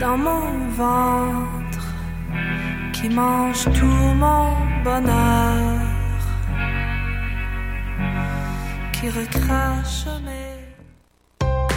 dans mon ventre qui mange tout mon bonheur, qui recrache mes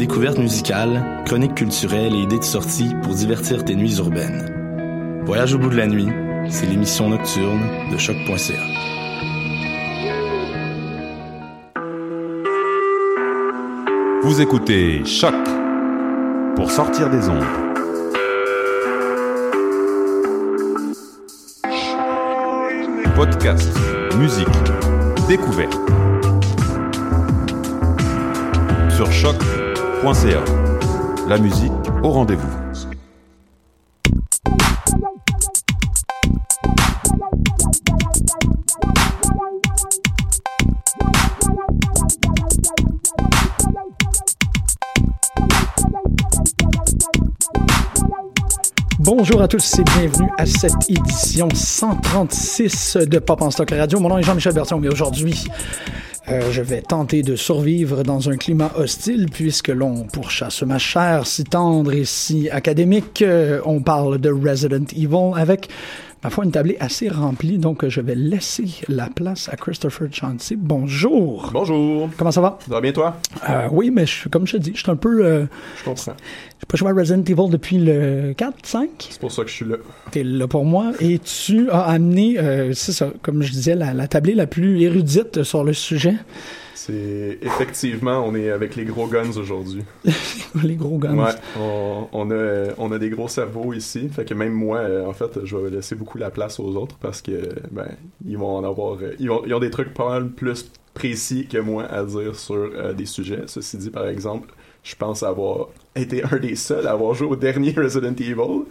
Découvertes musicales, chroniques culturelles et idées de sortie pour divertir tes nuits urbaines. Voyage au bout de la nuit, c'est l'émission nocturne de choc.ca. Vous écoutez Choc pour sortir des ondes. Podcast, musique, découverte. Sur choc.ca. La musique au rendez-vous. Bonjour à tous et bienvenue à cette édition 136 de Pop en Stock Radio. Mon nom est Jean-Michel Berton et aujourd'hui, euh, je vais tenter de survivre dans un climat hostile puisque l'on pourchasse ma chair si tendre et si académique. Euh, on parle de Resident Evil avec ma foi une tablée assez remplie, donc je vais laisser la place à Christopher Chauncey. Bonjour. Bonjour. Comment ça va? Ça va bien toi? Euh, oui, mais je, comme je te dis, je suis un peu... euh, Je comprends. j'ai pas joué à Resident Evil depuis le 4, 5. C'est pour ça que je suis là. T'es là pour moi et tu as amené, euh, c'est ça, comme je disais, la, la tablée la plus érudite sur le sujet. C'est effectivement, on est avec les gros guns aujourd'hui. Les gros guns. Ouais, on, on a on a des gros cerveaux ici, fait que même moi, euh, en fait, je vais laisser beaucoup la place aux autres parce que ben ils vont en avoir, euh, ils, vont, ils ont des trucs pas mal plus précis que moi à dire sur euh, des sujets. Ceci dit, par exemple, je pense avoir été un des seuls à avoir joué au dernier Resident Evil.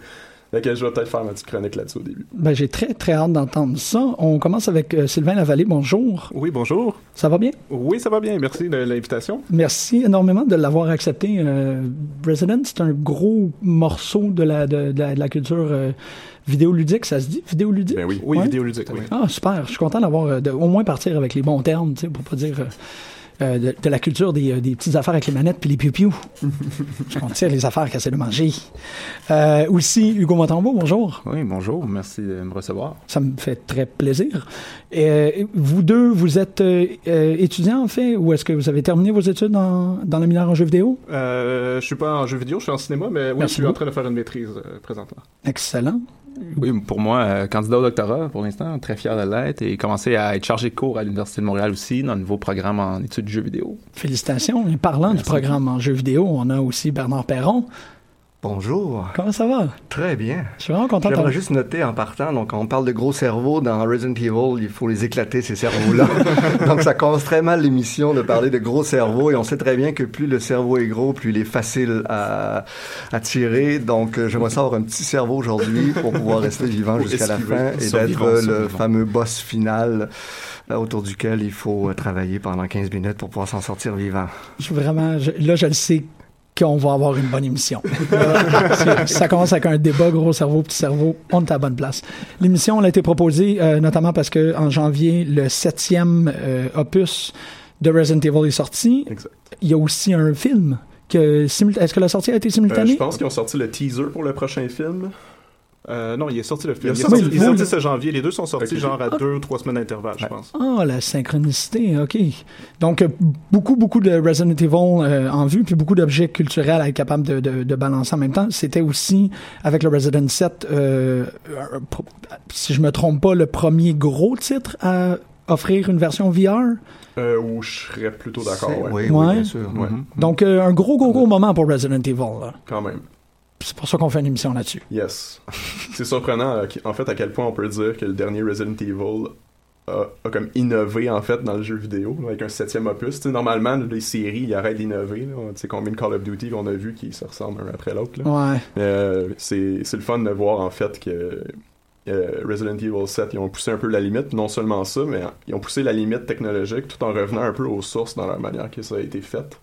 Fait que je vais peut-être faire ma petite chronique là-dessus au début. Ben, j'ai très, très hâte d'entendre ça. On commence avec euh, Sylvain Lavallée. Bonjour. Oui, bonjour. Ça va bien? Oui, ça va bien. Merci de l'invitation. Merci énormément de l'avoir accepté. Euh, Resident, c'est un gros morceau de la, de, de la, de la culture euh, vidéoludique. Ça se dit? Vidéoludique? Ben oui, oui, Ouais? vidéoludique, oui. Ah, super. Je suis content d'avoir, au moins partir avec les bons termes, tu sais, pour pas dire euh, de, de la culture des, euh, des petites affaires avec les manettes puis les piou-piou. Je compte dire les affaires qu'elle essaie de manger. Euh, aussi, Hugo Montembeau, bonjour. Oui, bonjour, merci de me recevoir. Ça me fait très plaisir. Vous deux, vous êtes étudiants, en fait, ou est-ce que vous avez terminé vos études dans, dans le mineur en jeux vidéo? Euh, je suis pas en jeu vidéo, je suis en cinéma, mais oui, Merci je suis en train de faire une maîtrise euh, présentement. Excellent. Oui, pour moi, euh, candidat au doctorat pour l'instant, très fier de l'être et commencer à être chargé de cours à l'Université de Montréal aussi dans le nouveau programme en études du jeu vidéo. Félicitations. Et parlant du programme en jeux vidéo, on a aussi Bernard Perron. Bonjour. Comment ça va? Très bien. Je suis vraiment content de J'aimerais juste noter en partant, donc quand on parle de gros cerveaux dans Resident Evil, il faut les éclater, ces cerveaux-là. donc ça commence très mal l'émission de parler de gros cerveaux et on sait très bien que plus le cerveau est gros, plus il est facile à, à tirer. Donc euh, j'aimerais savoir un petit cerveau aujourd'hui pour pouvoir rester vivant jusqu'à la fin et d'être le fameux boss final euh, autour duquel il faut euh, travailler pendant 15 minutes pour pouvoir s'en sortir vivant. Je suis vraiment, je- là, je le sais qu'on va avoir une bonne émission. Euh, ça commence avec un débat gros cerveau, petit cerveau, on est à la bonne place. L'émission elle a été proposée euh, notamment parce que en janvier, le septième euh, opus de Resident Evil est sorti. Il y a aussi un film. Est-ce que la sortie a été Euh, simultanée? je pense qu'ils ont sorti le teaser pour le prochain film. Euh, non, il est sorti le film. Il Il, est sorti le il est film. sorti ce janvier. Les deux sont sortis genre à deux ou trois semaines d'intervalle, je pense. Ah, la synchronicité, ok. Donc, euh, beaucoup, beaucoup de Resident Evil euh, en vue, puis beaucoup d'objets culturels à être capable de, de, de balancer en même temps. C'était aussi, avec le Resident 7, euh, euh, pro- si je me trompe pas, le premier gros titre à offrir une version VR. Euh, où je serais plutôt d'accord, ouais. oui, oui, bien sûr. Ouais. Mhm. Donc, euh, un gros, gros, gros moment pour Resident Evil. là. Quand même. C'est pour ça qu'on fait une émission là-dessus. Yes. C'est surprenant, euh, en fait, à quel point on peut dire que le dernier Resident Evil a, a comme innové, en fait, dans le jeu vidéo, avec un septième opus. Normalement, les séries, ils arrêtent d'innover. Tu sais, combien de Call of Duty qu'on a vu qui se ressemblent un après l'autre. Ouais. Euh, c'est c'est le fun de voir, en fait, que euh, Resident Evil 7, ils ont poussé un peu la limite. Non seulement ça, mais ils ont poussé la limite technologique tout en revenant un peu aux sources dans la manière que ça a été fait.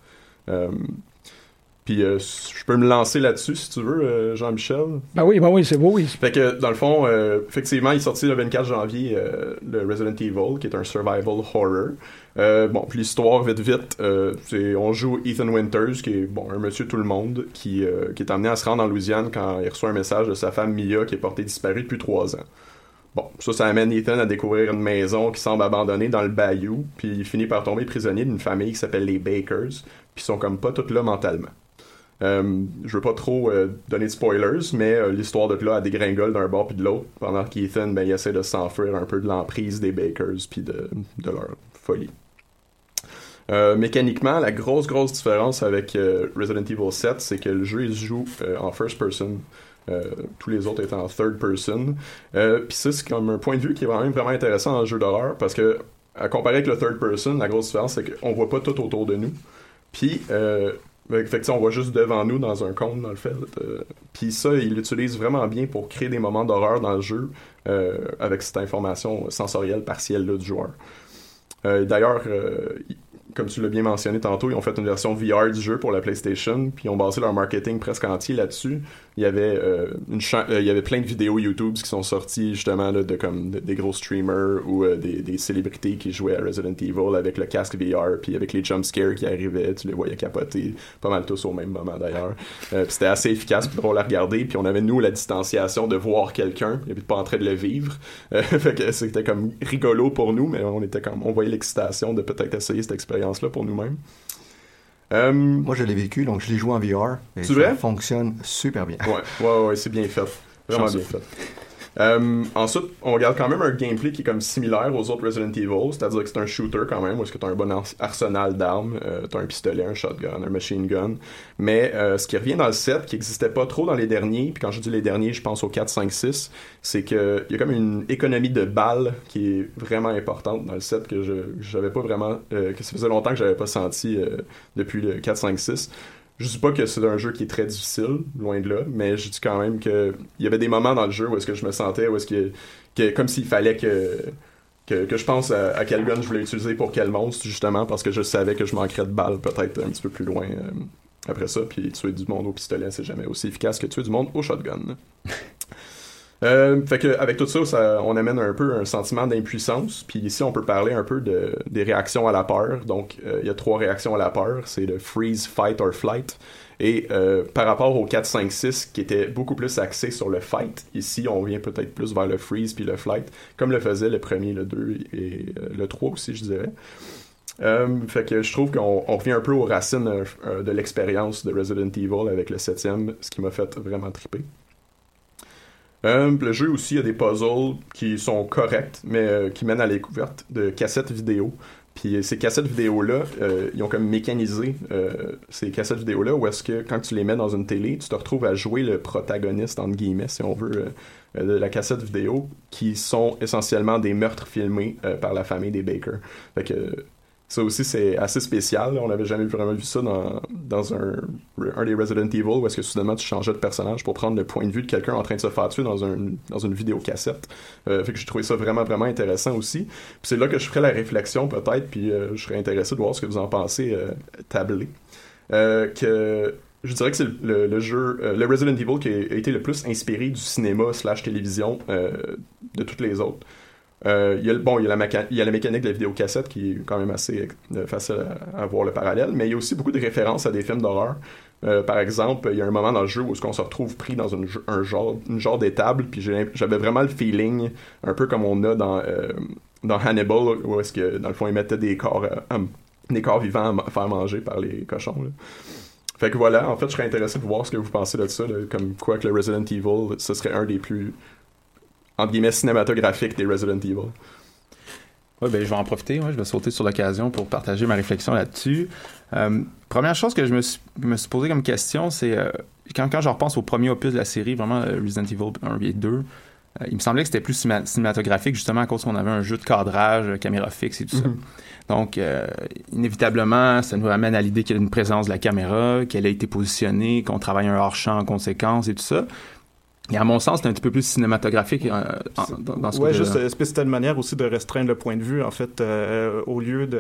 Euh, puis euh, je peux me lancer là-dessus si tu veux, euh, Jean-Michel. Ben oui, ben oui, c'est beau, oui. Fait que dans le fond, euh, effectivement, il est sorti le 24 janvier le Resident Evil, qui est un survival horror. Bon, puis l'histoire, vite vite, c'est on joue Ethan Winters, qui est bon un monsieur tout le monde, qui, qui est amené à se rendre en Louisiane quand il reçoit un message de sa femme Mia qui est portée disparue depuis trois ans. Bon, ça, ça amène Ethan à découvrir une maison qui semble abandonnée dans le bayou, puis il finit par tomber prisonnier d'une famille qui s'appelle les Bakers, puis ils sont comme pas toutes là mentalement. Euh, je veux pas trop euh, donner de spoilers, mais euh, l'histoire de là a dégringole d'un bord puis de l'autre, pendant qu'Ethan ben, il essaie de s'enfuir un peu de l'emprise des Bakers puis de, leur folie. Euh, mécaniquement, la grosse grosse différence avec Resident Evil 7, c'est que le jeu il se joue en first person. Tous les autres étant en third person. Puis ça, c'est comme un point de vue qui est vraiment, vraiment intéressant dans le jeu d'horreur parce que, à comparer avec le third person, la grosse différence, c'est qu'on voit pas tout autour de nous. Puis, fait tu sais, on voit juste devant nous dans un cône, dans le fait. euh, Puis ça, il l'utilise vraiment bien pour créer des moments d'horreur dans le jeu euh, avec cette information sensorielle partielle-là du joueur. Euh, D'ailleurs, il- comme tu l'as bien mentionné tantôt, ils ont fait une version VR du jeu pour la PlayStation, puis ils ont basé leur marketing presque entier là-dessus. Il y avait euh, une euh, il y avait plein de vidéos YouTube qui sont sorties justement là, de comme de- des gros streamers ou euh, des, des célébrités qui jouaient à Resident Evil avec le casque VR, puis avec les jump scares qui arrivaient, tu les voyais capoter, pas mal tous au même moment d'ailleurs. Euh, c'était assez efficace, puis drôle à regarder, puis on avait nous la distanciation de voir quelqu'un et puis de pas en train de le vivre. Fait que c'était comme rigolo pour nous, mais on était comme on voyait l'excitation de peut-être essayer cette expérience-là pour nous-mêmes. Euh, Moi, je l'ai vécu, donc je l'ai joué en VR. Et ça vrai? fonctionne super bien. Ouais, ouais, ouais, c'est bien fait. Vraiment Chanceux. bien fait. Euh, ensuite, on regarde quand même un gameplay qui est comme similaire aux autres Resident Evil, c'est-à-dire que c'est un shooter quand même, où est-ce que t'as un bon ars- arsenal d'armes, euh, t'as un pistolet, un shotgun, un machine gun, mais euh, ce qui revient dans le set, qui existait pas trop dans les derniers, puis quand je dis les derniers, je pense aux 4, 5, 6, c'est que il y a comme une économie de balles qui est vraiment importante dans le set que je j'avais pas vraiment, euh, que ça faisait longtemps que j'avais pas senti euh, depuis le 4, 5, 6. Je dis pas que c'est un jeu qui est très difficile, loin de là, mais je dis quand même que il y avait des moments dans le jeu où est-ce que je me sentais, où est-ce que, que comme s'il fallait que, que que je pense à, à quel gun je voulais utiliser pour quel monstre justement parce que je savais que je manquerais de balles peut-être un petit peu plus loin euh, après ça, puis tuer du monde au pistolet c'est jamais aussi efficace que tuer du monde au shotgun. Euh, fait que avec tout ça, on amène un peu un sentiment d'impuissance. Puis ici, on peut parler un peu de, des réactions à la peur. Donc, euh, il y a trois réactions à la peur. C'est le freeze, fight or flight. Et euh, par rapport au 4, 5, 6, qui était beaucoup plus axé sur le fight, ici, on vient peut-être plus vers le freeze puis le flight, comme le faisait le premier, le 2 et le 3 aussi, je dirais. Fait que je trouve qu'on on revient un peu aux racines de l'expérience de Resident Evil avec le septième, ce qui m'a fait vraiment triper. Euh, le jeu aussi, a des puzzles qui sont corrects, mais euh, qui mènent à la découverte de cassettes vidéo. Puis euh, ces cassettes vidéo-là, ils ont comme mécanisé ces cassettes vidéo-là où est-ce que quand tu les mets dans une télé, tu te retrouves à jouer le protagoniste, entre guillemets, si on veut, de la cassette vidéo, qui sont essentiellement des meurtres filmés par la famille des Baker. Fait que ça aussi, c'est assez spécial. On n'avait jamais vraiment vu ça dans, dans un, un des Resident Evil où est-ce que soudainement tu changeais de personnage pour prendre le point de vue de quelqu'un en train de se faire tuer dans, un, dans une vidéocassette. Euh, fait que j'ai trouvé ça vraiment, vraiment intéressant aussi. Puis c'est là que je ferai la réflexion peut-être, puis euh, je serais intéressé de voir ce que vous en pensez, euh, tablé. Euh, que je dirais que c'est le, jeu, le Resident Evil qui a, été le plus inspiré du cinéma slash télévision de toutes les autres. Euh, il y a, bon, il y, a la mécanique de la vidéocassette qui est quand même assez euh, facile à, voir le parallèle, mais il y a aussi beaucoup de références à des films d'horreur. Euh, par exemple, il y a un moment dans le jeu où on se retrouve pris dans un genre, une genre d'étable, puis j'avais vraiment le feeling, un peu comme on a dans, Hannibal, où est-ce que dans le fond ils mettaient des corps, hum, des corps vivants à faire manger par les cochons. Fait que voilà, en fait, je serais intéressé de voir ce que vous pensez de ça, comme quoi que le Resident Evil, ce serait un des plus, entre guillemets, cinématographiques des Resident Evil. Oui, ben, je vais en profiter. ouais, je vais sauter sur l'occasion pour partager ma réflexion là-dessus. Euh, première chose que je me suis, me suis posé comme question, c'est euh, quand, quand je repense au premier opus de la série, vraiment euh, Resident Evil 1 et 2, euh, il me semblait que c'était plus cinématographique justement à cause qu'on avait un jeu de cadrage, caméra fixe et tout ça. Mhm. Donc, inévitablement, ça nous amène à l'idée qu'il y a une présence de la caméra, qu'elle a été positionnée, qu'on travaille un hors-champ en conséquence et tout ça. Et à mon sens, c'est un petit peu plus cinématographique euh, en- dans, dans ce Ouais, juste, euh, c'était une manière aussi de restreindre le point de vue. En fait, euh, au lieu de.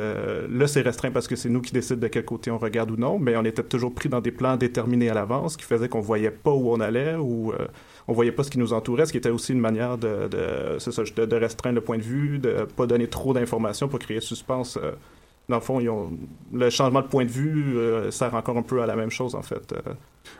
Là, c'est restreint parce que c'est nous qui décident de quel côté on regarde ou non, mais on était toujours pris dans des plans déterminés à l'avance, ce qui faisait qu'on voyait pas où on allait ou euh, on voyait pas ce qui nous entourait, ce qui était aussi une manière de, de, c'est ça, de, de restreindre le point de vue, de pas donner trop d'informations pour créer suspense. Euh. Dans le fond, ils ont, le changement de point de vue euh, sert encore un peu à la même chose, en fait. euh.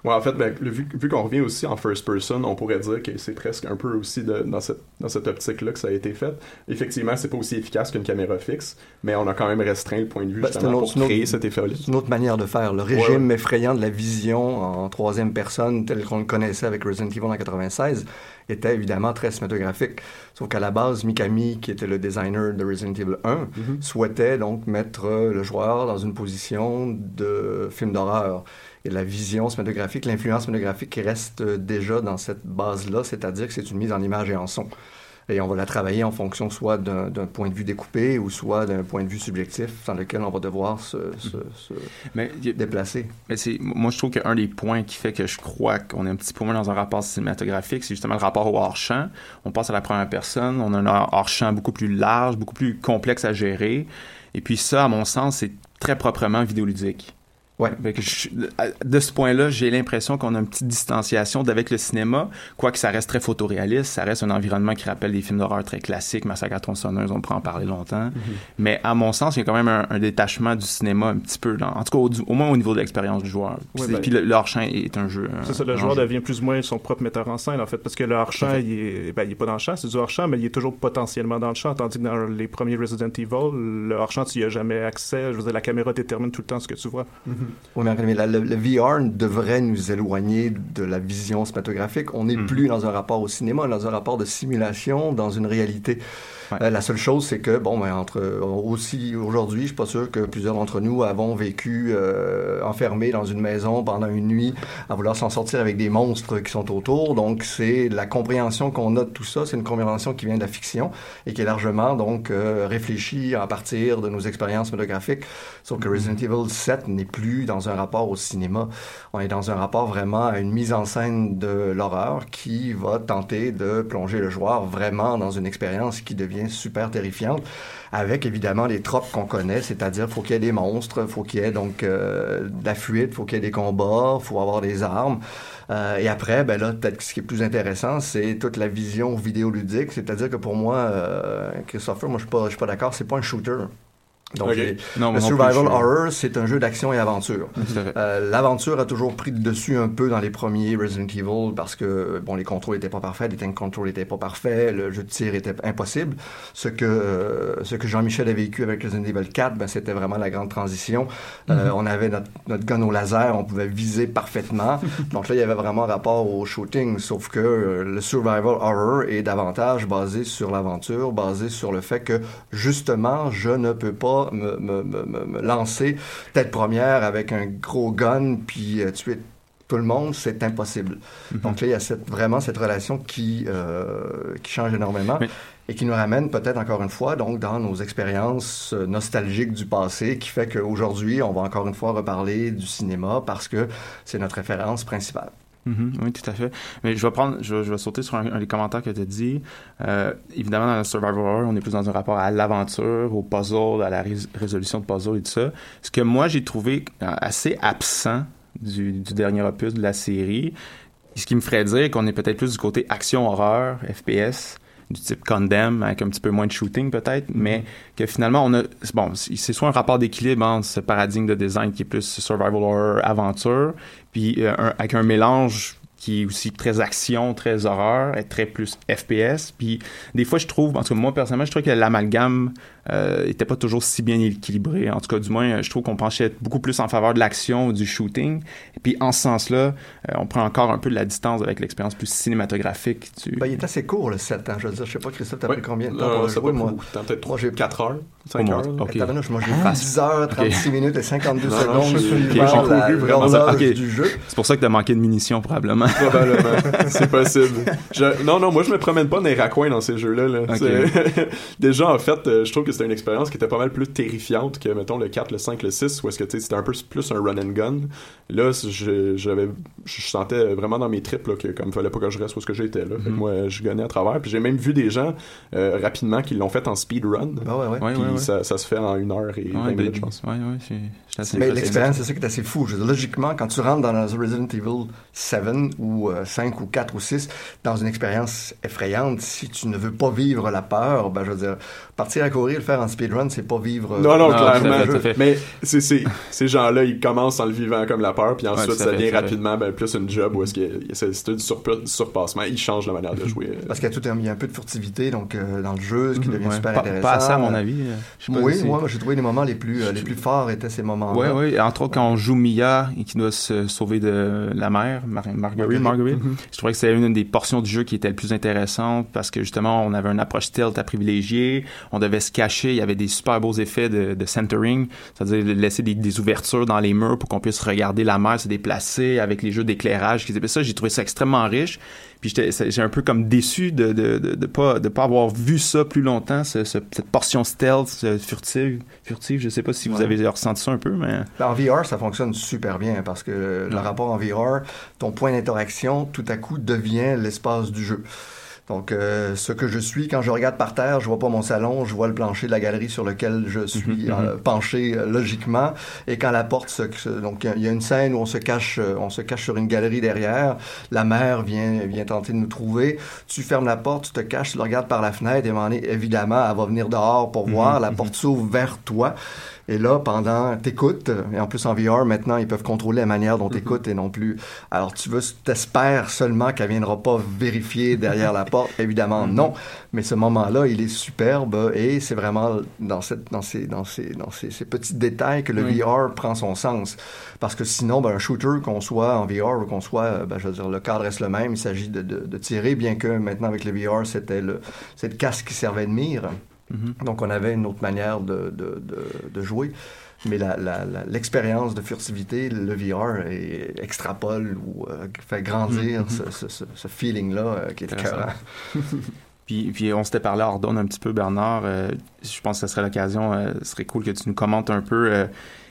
Ouais, en fait, ben, le- vu, vu qu'on revient aussi en first person, on pourrait dire que c'est presque un peu aussi de- dans cette, dans cette optique-là que ça a été fait. Effectivement, c'est pas aussi efficace qu'une caméra fixe, mais on a quand même restreint le point de vue Ben, justement une autre- pour c'est une autre- créer cet effet-là. C'est une autre manière de faire. Le Ouais, régime effrayant de la vision en troisième personne, tel qu'on le connaissait avec Resident Evil en 96, était évidemment très cinématographique. Sauf qu'à la base, Mikami, qui était le designer de Resident Evil 1, Mhm. souhaitait donc mettre euh, le joueur dans une position de film d'horreur. Et la vision cinématographique, l'influence cinématographique qui reste euh, déjà dans cette base-là, c'est-à-dire que c'est une mise en image et en son. Et on va la travailler en fonction soit d'un point de vue découpé ou soit d'un point de vue subjectif dans lequel on va devoir se, se- se Mais déplacer. Mais moi, je trouve qu'un des points qui fait que je crois qu'on est un petit peu moins dans un rapport cinématographique, c'est justement le rapport au hors-champ. On passe à la première personne, on a un hors-champ beaucoup plus large, beaucoup plus complexe à gérer. Et puis ça, à mon sens, c'est très proprement vidéoludique. Ouais. Que je- de ce point-là, j'ai l'impression qu'on a une petite distanciation d'avec le cinéma, quoique ça reste très photoréaliste, ça reste un environnement qui rappelle des films d'horreur très classiques, Massacre à tronçonneuse, on pourrait en parler longtemps. Mais à mon sens, il y a quand même un, un détachement du cinéma un petit peu, dans, en tout cas au, au moins au niveau de l'expérience du joueur. Puis, Ouais, ben- puis le, le hors-champ est un jeu. C'est ça, le joueur jeu. devient plus ou moins son propre metteur en scène, en fait, parce que le hors-champ, il est, ben, il est pas dans le champ, c'est du hors-champ, mais il est toujours potentiellement dans le champ, tandis que dans les premiers Resident Evil, le hors-champ, tu y as jamais accès. Je veux dire, la caméra détermine tout le temps ce que tu vois. Oui, mais mais la- le, le VR devrait nous éloigner de la vision cinématographique. On n'est plus dans un rapport au cinéma, on est dans un rapport de simulation, dans une réalité. Euh, la seule chose, c'est que, bon, ben, entre euh, aussi aujourd'hui, je suis pas sûr que plusieurs d'entre nous avons vécu euh, enfermés dans une maison pendant une nuit à vouloir s'en sortir avec des monstres qui sont autour. Donc, c'est la compréhension qu'on a de tout ça. C'est une compréhension qui vient de la fiction et qui est largement donc euh, réfléchie à partir de nos expériences cinématographiques. Sauf que Resident Evil 7 n'est plus dans un rapport au cinéma. On est dans un rapport vraiment à une mise en scène de l'horreur qui va tenter de plonger le joueur vraiment dans une expérience qui devient super terrifiante, avec évidemment les tropes qu'on connaît, c'est-à-dire faut qu'il y ait des monstres, faut qu'il y ait donc euh, de la fuite, faut qu'il y ait des combats, faut avoir des armes. Euh, et après, ben là, peut-être ce qui est plus intéressant, c'est toute la vision vidéoludique. C'est-à-dire que pour moi, euh, Christopher, moi je suis pas, je suis pas d'accord, c'est pas un shooter. Donc, Non, le plus, survival horror, c'est un jeu d'action et aventure. Euh, L'aventure a toujours pris le dessus un peu dans les premiers Resident Evil parce que bon, les contrôles n'étaient pas parfaits, les tank controls n'étaient pas parfaits, le jeu de tir était impossible. Ce que euh, ce que Jean-Michel a vécu avec Resident Evil 4, ben, c'était vraiment la grande transition. Euh, Mhm. On avait notre, notre gun au laser, on pouvait viser parfaitement. Donc là, il y avait vraiment rapport au shooting, sauf que le survival horror est davantage basé sur l'aventure, basé sur le fait que justement, je ne peux pas me, me, me, me- me lancer tête première avec un gros gun puis euh, tuer tout le monde, c'est impossible. Donc là, il y a cette, vraiment cette relation qui, euh, qui change énormément et qui nous ramène peut-être encore une fois donc dans nos expériences euh, nostalgiques du passé qui fait qu'aujourd'hui, on va encore une fois reparler du cinéma parce que c'est notre référence principale. Mhm, oui, tout à fait. Mais je vais prendre, je, vais- sauter sur un, des commentaires que tu as dit. Euh, évidemment, dans le survival horror, on est plus dans un rapport à l'aventure, au puzzle, à la rés- résolution de puzzle et tout ça. Ce que moi, j'ai trouvé assez absent du, du dernier opus de la série. Ce qui me ferait dire qu'on est peut-être plus du côté action-horreur, FPS, du type Condemn, avec un petit peu moins de shooting peut-être, mais que finalement, on a. Bon, c'est soit un rapport d'équilibre entre ce paradigme de design qui est plus survival horror, aventure, puis euh, un- avec un mélange qui est aussi très action, très horreur, et très plus FPS. Puis des fois, je trouve, en tout cas moi personnellement, je trouve que l'amalgame euh, était pas toujours si bien équilibré. En tout cas, du moins, je trouve qu'on penchait beaucoup plus en faveur de l'action ou du shooting. Et puis en ce sens-là, euh, on prend encore un peu de la distance avec l'expérience plus cinématographique du. Ben, il est assez court, le 7 ans. Je veux dire, je sais pas, Christophe, t'as Ouais. pris combien de temps Euh, pour le ça jouer, moi? temps, peut-être Moi, j'ai 4 heures, 5 Au moins, heures. ok. Tabarnouche, moi, j'ai Ah. 10 heures, 36 Ok. minutes et 52 Non, non, secondes je- suivant ok, j'ai la- Ok. du jeu. C'est pour ça que t'as manqué de munitions, probablement. Probablement. c'est possible. Je- non, non, moi, je me promène pas dans les raccoins dans ces jeux-là. là. Déjà, en fait, euh, je trouve que c'était une expérience qui était pas mal plus terrifiante que, mettons, le 4, le 5, le 6, où est-ce que, c'était un peu plus un run and gun. Là, j'avais, je sentais vraiment dans mes tripes, là, que comme fallait pas que je reste où est-ce que j'étais, là. Fait que Mhm. moi, je gagnais à travers. Puis j'ai même vu des gens, euh, rapidement, qui l'ont fait en speedrun. Ah ouais, ouais. Ouais, Puis ouais, ouais. Ça, ça se fait en une heure et Ouais, 20 ben, minutes, je pense. Ouais, ouais, j'ai- j'étais assez Mais l'expérience, c'est ça qui est assez fou. Je veux dire, logiquement, quand tu rentres dans Resident Evil 7 ou euh, 5 ou 4 ou 6, dans une expérience effrayante, si tu ne veux pas vivre la peur, ben, je veux dire, partir à courir, faire en speedrun, c'est pas vivre. euh, Non, non, Non, clairement. fait. Mais c'est, c'est, ces gens-là, ils commencent en le vivant comme la peur, puis ensuite, Ouais, ça devient rapidement ben, plus une job où est-ce que c'est, du, surpa- du surpassement. Ils changent la manière de jouer. euh. Parce qu'il y a tout un, il y a un peu de furtivité donc euh, dans le jeu, ce qui devient Ouais. super Pas- intéressant. pas assez, à mon avis, euh, je oui, si- moi, j'ai trouvé les moments les plus euh, les plus forts étaient ces moments-là. Ouais, ouais. Entre autres, quand on joue Mia et qui doit se sauver de la mère, Mar- Marguerite, Marguerite. Marguerite, Mhm. je trouvais que c'était une des portions du jeu qui était le plus intéressante parce que justement, on avait une approche stealth à privilégier, on devait se cacher, il y avait des super beaux effets de, de centering, c'est-à-dire de laisser des, des ouvertures dans les murs pour qu'on puisse regarder la mer se déplacer avec les jeux d'éclairage. Ça, j'ai trouvé ça extrêmement riche. Puis j'ai un peu comme déçu de de, de, de pas de pas avoir vu ça plus longtemps, ce- ce- cette portion stealth, ce furtive, furtive. Je sais pas si vous Ouais. avez ressenti ça un peu, mais Ben, En VR, ça fonctionne super bien parce que le Ouais. rapport en VR, ton point d'interaction, tout à coup, devient l'espace du jeu. Donc, euh, ce que je suis, quand je regarde par terre, je vois pas mon salon, je vois le plancher de la galerie sur lequel je suis Mhm, euh, penché euh, logiquement. Et quand la porte se, donc il y a- une scène où on se cache, on se cache sur une galerie derrière. La mère vient vient tenter de nous trouver. Tu fermes la porte, tu te caches, tu le regardes par la fenêtre. Et évidemment, elle va venir dehors pour Mhm, voir. La mhm. porte s'ouvre vers toi. Et là, pendant, t'écoutes, et en plus en VR, maintenant, ils peuvent contrôler la manière dont t'écoutes et non plus. Alors, tu veux, t'espères seulement qu'elle viendra pas vérifier derrière la porte. Évidemment, non. Mais ce moment-là, il est superbe et c'est vraiment dans cette, dans ces, dans ces, dans ces, ces petits détails que le Oui. VR prend son sens. Parce que sinon, ben, un shooter, qu'on soit en VR ou qu'on soit, euh, ben, je veux dire, le cadre reste le même. Il s'agit de, de, de tirer, bien que maintenant avec le VR, c'était le, c'est le casque qui servait de mire. Mhm. Donc, on avait une autre manière de, de, de, de jouer. Mais la- la- la- l'expérience de furtivité, le VR est- extrapole ou euh, fait grandir Mhm. ce, ce- ce- ce feeling-là euh, qui est écœurant. Puis, puis on s'était parlé hors d'onde un petit peu, Bernard. euh, je pense que ce serait l'occasion, euh, ce serait cool que tu nous commentes un peu euh,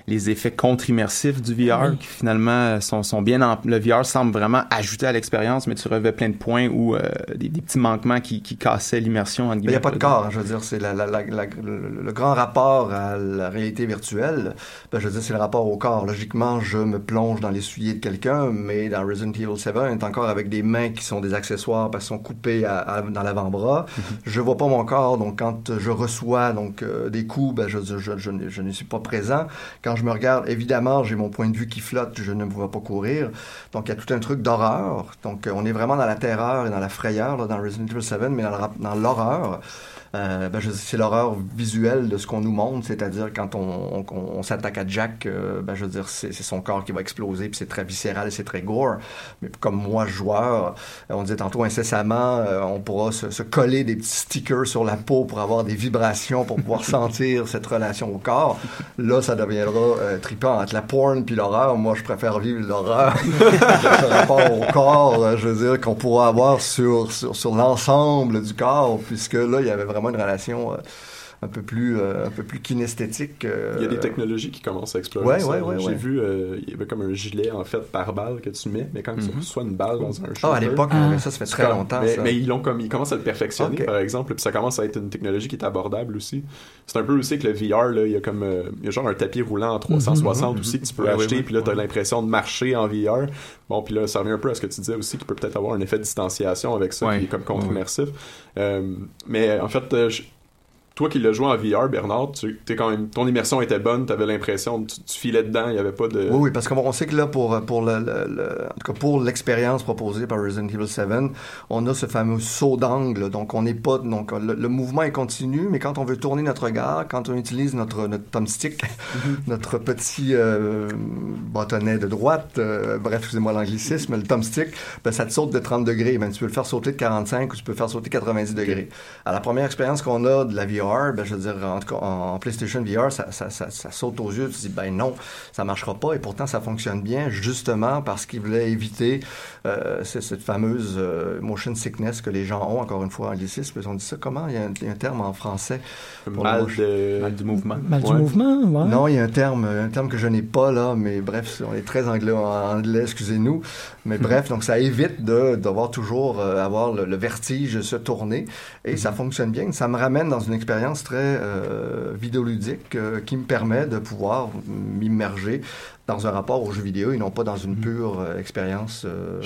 les effets contre-immersifs du VR, Oui. qui finalement euh, sont, sont bien... En, le VR semble vraiment ajouter à l'expérience, mais tu relevais plein de points où euh, des, des petits manquements qui, qui cassaient l'immersion. il n'y a pas de corps, hein, je veux dire, c'est la, la- la- la- le, le grand rapport à la réalité virtuelle. Ben, je veux dire, c'est le rapport au corps. Logiquement, je me plonge dans l'essuyer de quelqu'un, mais dans Resident Evil 7, on est encore avec des mains qui sont des accessoires parce qu'elles sont coupées à- à- dans l'avant-bras. Je vois pas mon corps, donc quand je reçois donc euh, des coups, ben, je, je, je, je ne- je ne suis pas présent. Quand je me regarde, évidemment, j'ai mon point de vue qui flotte, je ne me vois pas courir. Donc, il y a tout un truc d'horreur. Donc, euh, on est vraiment dans la terreur et dans la frayeur là, dans Resident Evil 7, mais dans l'horreur. Euh, ben, c'est l'horreur visuelle de ce qu'on nous montre, c'est-à-dire quand on, on- on s'attaque à Jack, euh, ben, je veux dire, c'est, son corps qui va exploser, puis c'est très viscéral c'est très gore. Mais comme moi, joueur, euh, on disait tantôt incessamment, euh, on pourra se, se coller des petits stickers sur la peau pour avoir des vibrations, pour pouvoir sentir cette relation au corps. Là, ça deviendra trippant entre la porn puis l'horreur. Moi, je préfère vivre l'horreur ce rapport au corps, je veux dire, qu'on pourra avoir sur, sur, sur l'ensemble du corps, puisque là, il y avait vraiment une relation euh, un peu plus, euh, un peu plus kinesthétique. euh, Il y a des technologies qui commencent à explorer Ouais, ça. ouais, ouais, J'ai ouais. vu, euh, il y avait comme un gilet, en fait, par balle que tu mets, mais quand tu Mhm. reçois une balle dans un Ah, à shooter, l'époque, avait ça, ça fait très comme- longtemps, Mais, ça. mais ils, l'ont comme, ils commencent à le perfectionner, par exemple, puis ça commence à être une technologie qui est abordable aussi. C'est un peu aussi que le VR, là, il y a comme, euh, il y a genre un tapis roulant en 360 Mhm. aussi que tu peux acheter, puis là, tu as l'impression de marcher en VR. Bon, puis là, ça revient un peu à ce que tu disais aussi, qu'il peut peut-être avoir un effet de distanciation avec ça, Ouais. qui est comme Ouais, contre-immersif. Euh, mais en fait, euh, je- toi qui l'as joué en VR, Bernard, tu, t'es quand même, ton immersion était bonne, t'avais l'impression, tu, tu filais dedans, il n'y avait pas de... Oui, oui, parce qu'on on sait que là, pour, pour le, le- le- en tout cas pour l'expérience proposée par Resident Evil 7, on a ce fameux saut d'angle. Donc, on n'est pas, donc, le, le mouvement est continu, mais quand on veut tourner notre regard, quand on utilise notre, notre thumbstick, notre petit euh, bâtonnet de droite, euh, bref, excusez-moi l'anglicisme, le thumbstick, ben, ça te saute de 30 degrés. Ben, tu peux le faire sauter de 45 ou tu peux le faire sauter 90 degrés. À la première expérience qu'on a de la VR, ben, je veux dire, en tout cas, en, en PlayStation VR, ça, ça, ça, ça saute aux yeux. Tu te dis, ben non, ça marchera pas. Et pourtant, ça fonctionne bien, justement parce qu'ils voulaient éviter euh, cette fameuse euh, motion sickness que les gens ont, encore une fois, anglicisme. Ils ont dit ça comment? Il y a un, il y a un terme en français. Mal, motion- de... Mal du mouvement. Mal du mouvement, ouais. non, il y a un terme, un terme que je n'ai pas là, mais bref, on est très anglais, en anglais, excusez-nous. Mais bref, donc ça évite de devoir toujours euh, avoir le, le vertige se tourner et ça fonctionne bien. Ça me ramène dans une expérience très euh, vidéoludique euh, qui me permet de pouvoir m'immerger dans un rapport aux jeux vidéo et non pas dans une pure euh, expérience euh,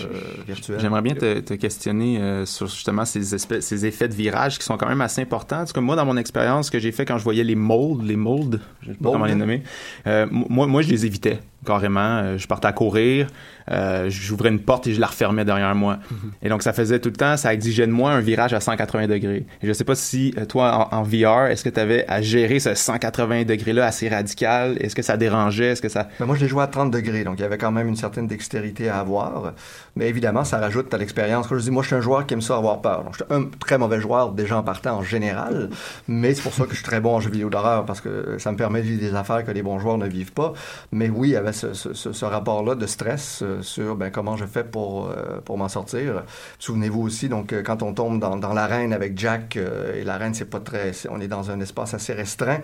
virtuelle. J'aimerais bien te, te questionner euh, sur justement ces, espèces, ces effets de virage qui sont quand même assez importants. Parce que moi, dans mon expérience que j'ai fait quand je voyais les molds, les molds, je sais pas comment les hein? nommer, moi, moi, je les évitais carrément. Je partais à courir, j'ouvrais une porte et je la refermais derrière moi. Et donc, ça faisait tout le temps, ça exigeait de moi un virage à 180 degrés. Et je sais pas si toi, en, en VR, est-ce que tu avais à gérer ce 180 degrés-là assez radical? Est-ce que ça dérangeait? Est-ce que ça... Ben, moi, je l'ai joué à 30 degrés, donc il y avait quand même une certaine dextérité à avoir. Mais évidemment, ça rajoute à l'expérience. Comme je dis, moi, je suis un joueur qui aime ça avoir peur. Donc, je suis un très mauvais joueur déjà en partant en général, mais c'est pour ça que je suis très bon en jeux vidéo d'horreur parce que ça me permet de vivre des affaires que les bons joueurs ne vivent pas. Mais oui, il y avait ce, ce- ce- ce rapport-là de stress euh, sur ben, comment je fais pour, euh, pour m'en sortir. Souvenez-vous aussi, donc, euh, quand on tombe dans, dans l'arène avec Jack, euh, et l'arène, c'est pas très. on est dans un espace assez restreint.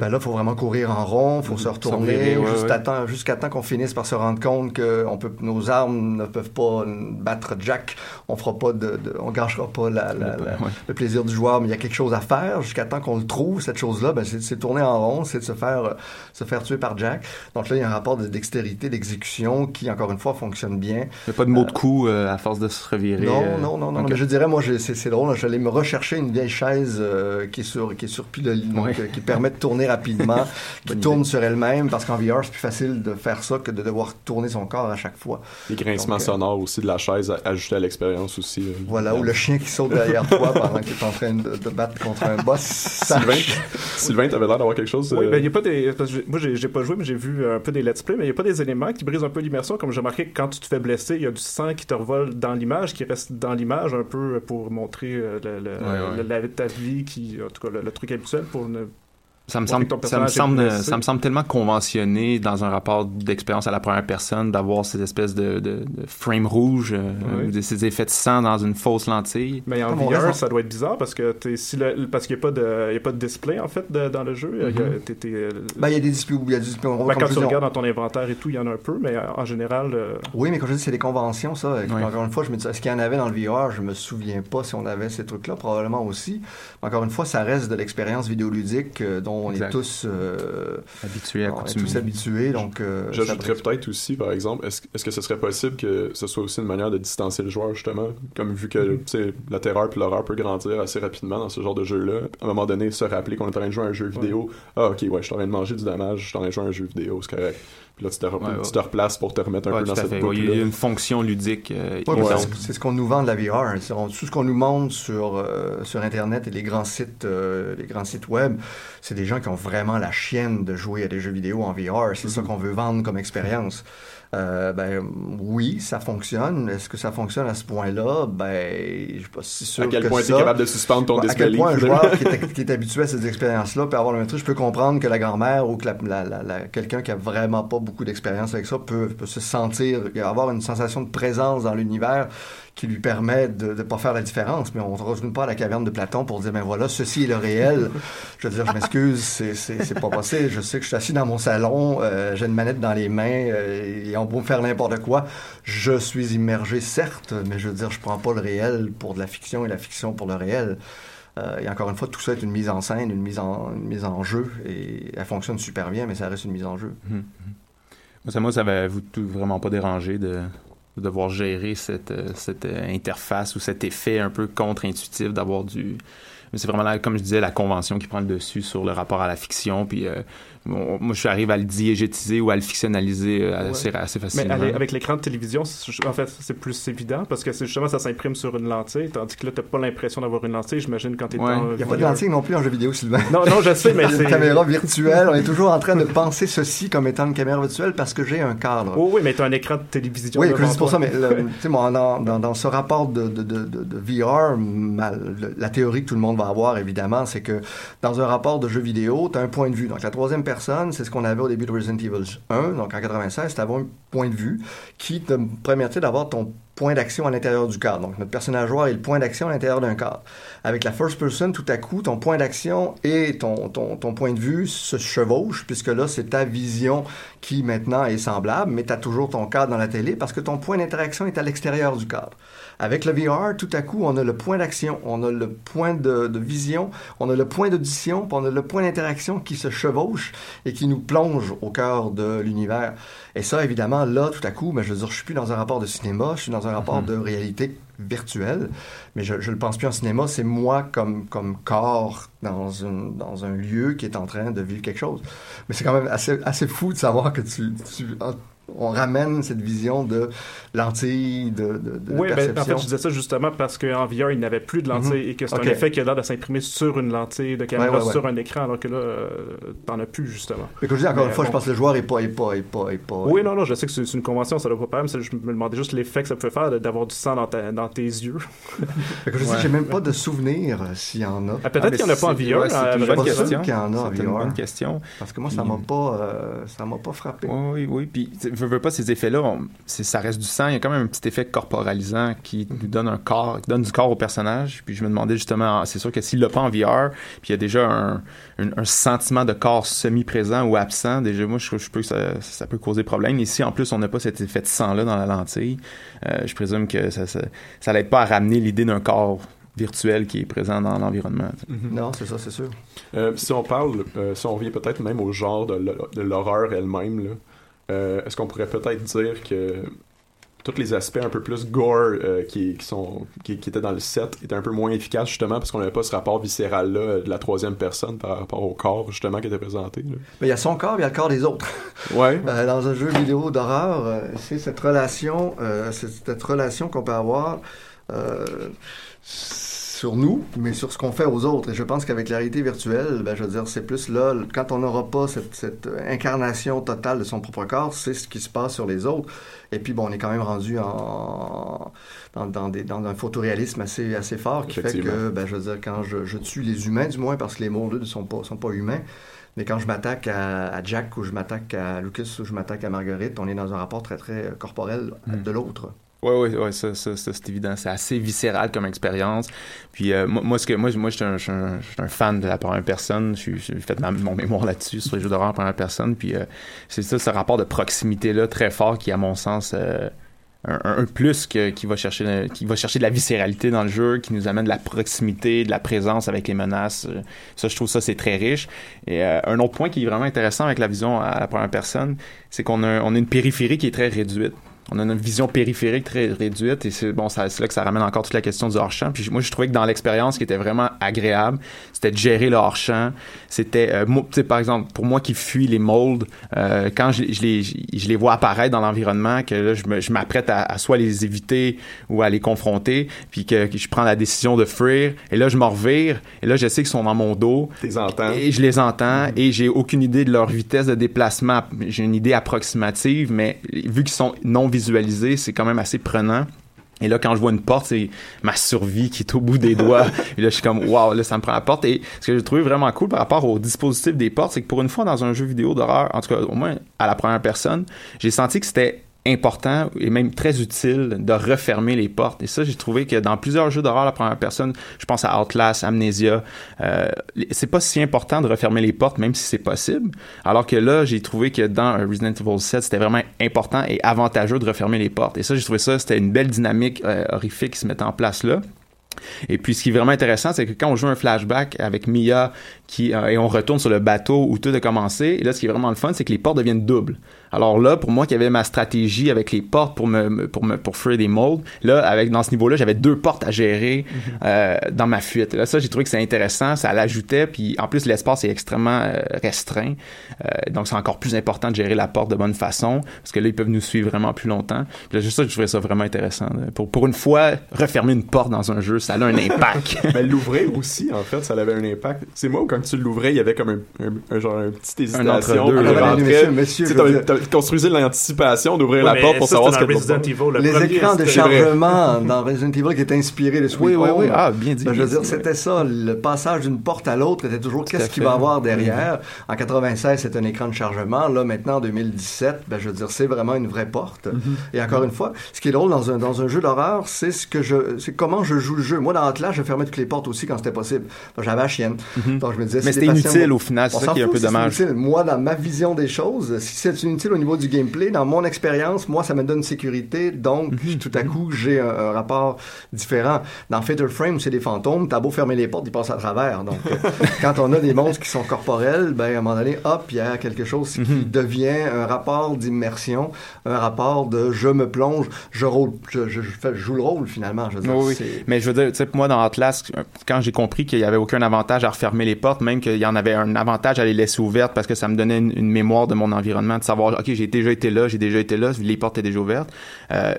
Ben là, il faut vraiment courir en rond, il faut se retourner virer, ouais, jusqu'à ouais. temps, jusqu'à temps qu'on finisse par se rendre compte que on peut, nos armes ne peuvent pas battre Jack. On fera pas de, de- on gâchera pas la- la- la- Ouais. le plaisir du joueur, mais il y a quelque chose à faire jusqu'à temps qu'on le trouve. Cette chose-là, ben, c'est tourner en rond, c'est de se faire, euh, se faire tuer par Jack. Donc là, il y a un rapport de dextérité, d'exécution qui, encore une fois, fonctionne bien. Il n'y a pas de mots de coup euh, à force de se revirer. Non, euh, non, non, non, mais je dirais, moi, c'est drôle, là, j'allais me rechercher une vieille chaise euh, qui est sur qui est sur Ouais. euh, qui permet de tourner rapidement, qui tourne sur elle-même, parce qu'en VR, c'est plus facile de faire ça que de devoir tourner son corps à chaque fois. Les grincements Donc, euh, sonores aussi de la chaise ajoutés à l'expérience aussi. euh. Voilà, ou le chien qui saute derrière toi pendant qu'il est en train de, de battre contre un boss. Sylvain, Sylvain, t'avais l'air d'avoir quelque chose. Oui, euh, ben, y a pas des. Parce que moi, j'ai pas joué, mais j'ai vu un peu des let's play, mais il n'y a pas des éléments qui brisent un peu l'immersion. Comme j'ai remarqué que quand tu te fais blesser, il y a du sang qui te revole dans l'image, qui reste dans l'image un peu pour montrer le, le- Ouais, ouais. le- la- ta vie, qui, en tout cas, le, le truc habituel pour ne. Ça me, semble, ça, me semble, ça me semble tellement conventionné dans un rapport d'expérience à la première personne d'avoir cette espèce de, de, de frame rouge, euh, Ouais. ou de ces effets de sang dans une fausse lentille. Mais en VR, reste- ça doit être bizarre parce que t'es- si le- parce qu'il n'y a pas de, y a pas de display en fait de- dans le jeu. Il y a- t'es- t'es, Ben, il y a des displays, il y a des displays. on- ben, quand tu regardes dans ton inventaire et tout, il y en a un peu, mais en général, euh, Oui, mais quand je dis c'est des conventions, ça. Encore une fois, je me dis, est-ce qu'il y en avait dans le VR Je me souviens pas si on avait ces trucs-là, probablement aussi. Mais encore une fois, ça reste de l'expérience vidéoludique euh, dont on Exact. est tous, euh, Habitué à on est tous habitués. Donc, euh, J'ajouterais peut-être aussi, par exemple, est-ce est-ce que ce serait possible que ce soit aussi une manière de distancer le joueur, justement, comme vu que Mm-hmm. la terreur puis l'horreur peut grandir assez rapidement dans ce genre de jeu-là. À un moment donné, se rappeler qu'on est en train de jouer à un jeu vidéo. Ah, ok, ouais, je suis en train de manger du dommage, je suis en train de jouer à un jeu vidéo, c'est correct. Puis là, tu te, re- Ouais, ouais. tu te replaces pour te remettre un Ouais, peu dans cette fait. Ouais, Il y a une fonction ludique. euh, Ouais, c'est- c'est ce qu'on nous vend de la VR. C'est on- tout ce qu'on nous montre sur euh, sur Internet et les grands sites, euh, les grands sites web, c'est des gens qui ont vraiment la chienne de jouer à des jeux vidéo en VR. C'est ça qu'on veut vendre comme expérience. Euh, ben oui, ça fonctionne. Est-ce que ça fonctionne à ce point-là? Ben, je suis pas si sûr À quel que point tu es capable de suspendre ton À quel disbelief, point un joueur qui est, qui est habitué à ces expériences-là peut avoir le maîtrise. Je peux comprendre que la grand-mère ou que la, la- la- quelqu'un qui a vraiment pas beaucoup d'expérience avec ça peut, peut se sentir, avoir une sensation de présence dans l'univers qui lui permet de ne pas faire la différence. Mais on ne retourne pas à la caverne de Platon pour dire, ben voilà, ceci est le réel. Je veux dire, je m'excuse, c'est- pas possible. Je sais que je suis assis dans mon salon, euh, j'ai une manette dans les mains euh, et on peut faire n'importe quoi. Je suis immergé, certes, mais je veux dire, je prends pas le réel pour de la fiction et la fiction pour le réel. Euh, et encore une fois, tout ça est une mise en scène, une mise en, mise en jeu, et elle fonctionne super bien, mais ça reste une mise en jeu. Mhm. Moi, ça, moi, ça va vous vraiment pas dérangé de, de devoir gérer cette, euh, cette euh, interface ou cet effet un peu contre-intuitif d'avoir du. C'est vraiment, là, comme je disais, la convention qui prend le dessus sur le rapport à la fiction. Puis bon, moi, je arrive à le diégétiser ou à le fictionnaliser euh, assez, Ouais. assez Mais facilement. avec- avec l'écran de télévision, en fait, c'est plus évident parce que c'est justement ça s'imprime sur une lentille, tandis que là, t'as pas l'impression d'avoir une lentille, j'imagine, quand t'es Ouais. dans. Il n'y a pas de lentille non plus en jeu vidéo, Sylvain. Non, non, je sais, mais Il y a c'est- une caméra virtuelle. On est toujours en train de penser ceci comme étant une caméra virtuelle parce que j'ai un cadre. Oh oui, mais t'as un écran de télévision. Oui, c'est pour ça, mais le- tu sais, moi, dans, dans, dans ce rapport de, de, de, de, de VR, ma- le- la théorie que tout le monde va avoir, évidemment, c'est que dans un rapport de jeu vidéo, tu as un point de vue. Donc, la troisième c'est ce qu'on avait au début de Resident Evil 1, donc en 96, tu avais un point de vue qui te permettait d'avoir ton point d'action à l'intérieur du cadre. Donc, notre personnage joueur est le point d'action à l'intérieur d'un cadre. Avec la first person, tout à coup, ton point d'action et ton, ton, ton point de vue se chevauchent, puisque là, c'est ta vision qui maintenant est semblable, mais tu as toujours ton cadre dans la télé parce que ton point d'interaction est à l'extérieur du cadre. Avec le VR, tout à coup, on a le point d'action, on a le point de, de vision, on a le point d'audition, on a le point d'interaction qui se chevauche et qui nous plonge au cœur de l'univers. Et ça, évidemment, là, tout à coup, ben, je veux dire, je suis plus dans un rapport de cinéma, je suis dans un rapport Mhm. de réalité virtuelle, mais je, je le pense plus en cinéma, c'est moi comme, comme corps dans, une, dans un lieu qui est en train de vivre quelque chose. Mais c'est quand même assez, assez fou de savoir que tu, tu- on ramène cette vision de lentille, de, de, de Oui, ben, en fait, je disais ça justement parce qu'en VR, il n'avait plus de lentille Mhm. et que c'est un effet qui a l'air de s'imprimer sur une lentille de caméra, Ouais, ouais, ouais. sur un écran, alors que là, euh, t'en as plus, justement. Mais comme je dis, encore Mais une fois, je pense que le joueur est pas, est pas, est pas, est pas. Oui, non, non, je sais que c'est une convention, ça doit pas mais c'est- je me demandais juste l'effet que ça pouvait faire de- d'avoir du sang dans, ta- dans tes yeux. Que je sais, j'ai même pas de souvenir euh, s'il y en a. Ah, peut-être qu'il y en a pas en VR, Ouais, c'est euh, une Je bonne question. qu'il y en a en C'est une bonne question. Parce que moi, ça m'a pas, euh, ça m'a pas frappé. Oui, oui, oui. Puis, veux, veux pas, ces effets-là, ça reste du sang. Il y a quand même un petit effet corporalisant qui nous donne un corps, qui donne du corps au personnage. Puis je me demandais justement, c'est sûr que s'il l'a pas en VR, puis il y a déjà un, un- un sentiment de corps semi-présent ou absent, déjà, moi, je, je peux que ça, ça peut causer problème. Ici, en plus, on n'a pas cet effet de sang-là dans la lentille. Euh, je présume que ça, ça, ça l'aide pas à ramener l'idée d'un corps virtuel qui est présent dans l'environnement. sais. Non, c'est ça, c'est sûr. Euh, si on parle, euh, si on revient peut-être même au genre de, l'hor- de l'horreur elle-même, euh, est-ce qu'on pourrait peut-être dire que tous les aspects un peu plus gore euh, qui, qui sont qui, qui étaient dans le set étaient un peu moins efficaces justement parce qu'on n'avait pas ce rapport viscéral là de la troisième personne par rapport au corps justement qui était présenté. là? Mais il y a son corps, il y a le corps des autres. Ouais. Euh, dans un jeu vidéo d'horreur, euh, c'est cette relation, euh, cette relation qu'on peut avoir euh, sur nous, mais sur ce qu'on fait aux autres. Et je pense qu'avec la réalité virtuelle, ben, je veux dire, c'est plus là, quand on n'aura pas cette, cette incarnation totale de son propre corps, c'est ce qui se passe sur les autres. Et puis, bon, on est quand même rendu en, dans, dans, des, dans un photoréalisme assez, assez fort qui fait que, ben, je veux dire, quand je, je tue les humains, du moins, parce que les mondes ne sont pas, sont pas humains, mais quand je m'attaque à, à Jack ou je m'attaque à Lucas ou je m'attaque à Marguerite, on est dans un rapport très, très corporel Mm. de l'autre. Oui, oui, ouais, ça, ça, ça, c'est évident. C'est assez viscéral comme expérience. Puis euh, moi, moi, ce que, moi, moi, je suis un, un, fan de la première personne. J'ai fait ma- mon mémoire là-dessus sur les jeux d'horreur en première personne. Puis euh, c'est ça, ce rapport de proximité-là très fort qui, à mon sens, euh, un, un- plus que, qui, va chercher, qui va chercher de la viscéralité dans le jeu, qui nous amène de la proximité, de la présence avec les menaces. Ça, je trouve ça, c'est très riche. Et euh, un autre point qui est vraiment intéressant avec la vision à la première personne, c'est qu'on a, on a une périphérie qui est très réduite. On a une vision périphérique très réduite et c'est bon, c'est là que ça ramène encore toute la question du hors-champ. Puis moi, je trouvais que dans l'expérience qui était vraiment agréable, c'était de gérer le hors-champ. C'était, euh, moi, tu sais, par exemple, pour moi qui fuis les molds, euh, quand je, je les, je les vois apparaître dans l'environnement, que là, je m'apprête à, à soit les éviter ou à les confronter, puis que, que je prends la décision de fuir, et là, je m'en revire, et là, je sais qu'ils sont dans mon dos. les entends. Et je les entends, et j'ai aucune idée de leur vitesse de déplacement. J'ai une idée approximative, mais vu qu'ils sont non visualisés, c'est quand même assez prenant. Et là, quand je vois une porte, c'est ma survie qui est au bout des doigts. Et là, je suis comme, waouh, là, ça me prend la porte. Et ce que j'ai trouvé vraiment cool par rapport au dispositif des portes, c'est que pour une fois, dans un jeu vidéo d'horreur, en tout cas, au moins à la première personne, j'ai senti que c'était important et même très utile de refermer les portes. Et ça, j'ai trouvé que dans plusieurs jeux d'horreur la première personne, je pense à Outlast, Amnesia, euh, c'est pas si important de refermer les portes, même si c'est possible. Alors que là, j'ai trouvé que dans Resident Evil 7, c'était vraiment important et avantageux de refermer les portes. Et ça, j'ai trouvé ça, c'était une belle dynamique euh, horrifique qui se mettait en place là. Et puis, ce qui est vraiment intéressant, c'est que quand on joue un flashback avec Mia qui, euh, et on retourne sur le bateau où tout a commencé, et là, ce qui est vraiment le fun, c'est que les portes deviennent doubles. Alors là, pour moi qui avait ma stratégie avec les portes pour me, pour me pour fuir des molds, là, avec dans ce niveau-là, j'avais deux portes à gérer euh, dans ma fuite. Là, ça, j'ai trouvé que c'est intéressant, ça l'ajoutait, puis en plus, l'espace est extrêmement euh, restreint, Euh, donc c'est encore plus important de gérer la porte de bonne façon, parce que là, ils peuvent nous suivre vraiment plus longtemps. Puis là, juste ça, je trouvais ça vraiment intéressant. là. Pour, pour une fois, refermer une porte dans un jeu, ça a un impact. Mais l'ouvrir aussi, en fait, ça avait un impact. C'est moi, quand tu l'ouvrais, il y avait comme un, un, un genre, une petite hésitation. là. on Mesdames et construisais l'anticipation d'ouvrir Ouais, la porte pour ça, savoir ce de Resident. Evil. Le les premier, écrans de chargement dans Resident Evil qui étaient inspirés de Sweet Oui, oui, Home. oui. Ah, bien dit, Ben, je veux dire, c'était ça. Le passage d'une porte à l'autre était toujours qu'est-ce qu'il va y avoir derrière. En 96, c'est un écran de chargement. Là, maintenant, en 2017, ben, je veux dire, c'est vraiment une vraie porte. Et encore une fois, ce qui est drôle dans un, dans un jeu d'horreur, c'est ce que je, c'est comment je joue le jeu. Moi, dans Atlas, je fermais toutes les portes aussi quand c'était possible. J'avais la chienne. Donc, je me disais. Mais c'était inutile au final, c'est ça qui est un peu dommage. Moi, dans ma vision des choses, si c'est inutile au niveau du gameplay, dans mon expérience, moi, ça me donne sécurité. Donc, Mhm. tout à coup, j'ai un, un rapport différent. Dans Fatal Frame, c'est des fantômes. T'as beau fermer les portes, ils passent à travers. Donc, euh, quand on a des monstres qui sont corporels, ben, à un moment donné, hop, il y a quelque chose qui Mhm. devient un rapport d'immersion, un rapport de je me plonge, je rôle, je, je, je fais- je joue le rôle finalement. Je veux dire, Oui, Mais je veux dire, tu sais, moi, dans Atlas, quand j'ai compris qu'il y avait aucun avantage à refermer les portes, même qu'il y en avait un avantage à les laisser ouvertes parce que ça me donnait une, une mémoire de mon environnement, de savoir, OK, j'ai déjà été là, j'ai déjà été là, les portes étaient déjà ouvertes, euh,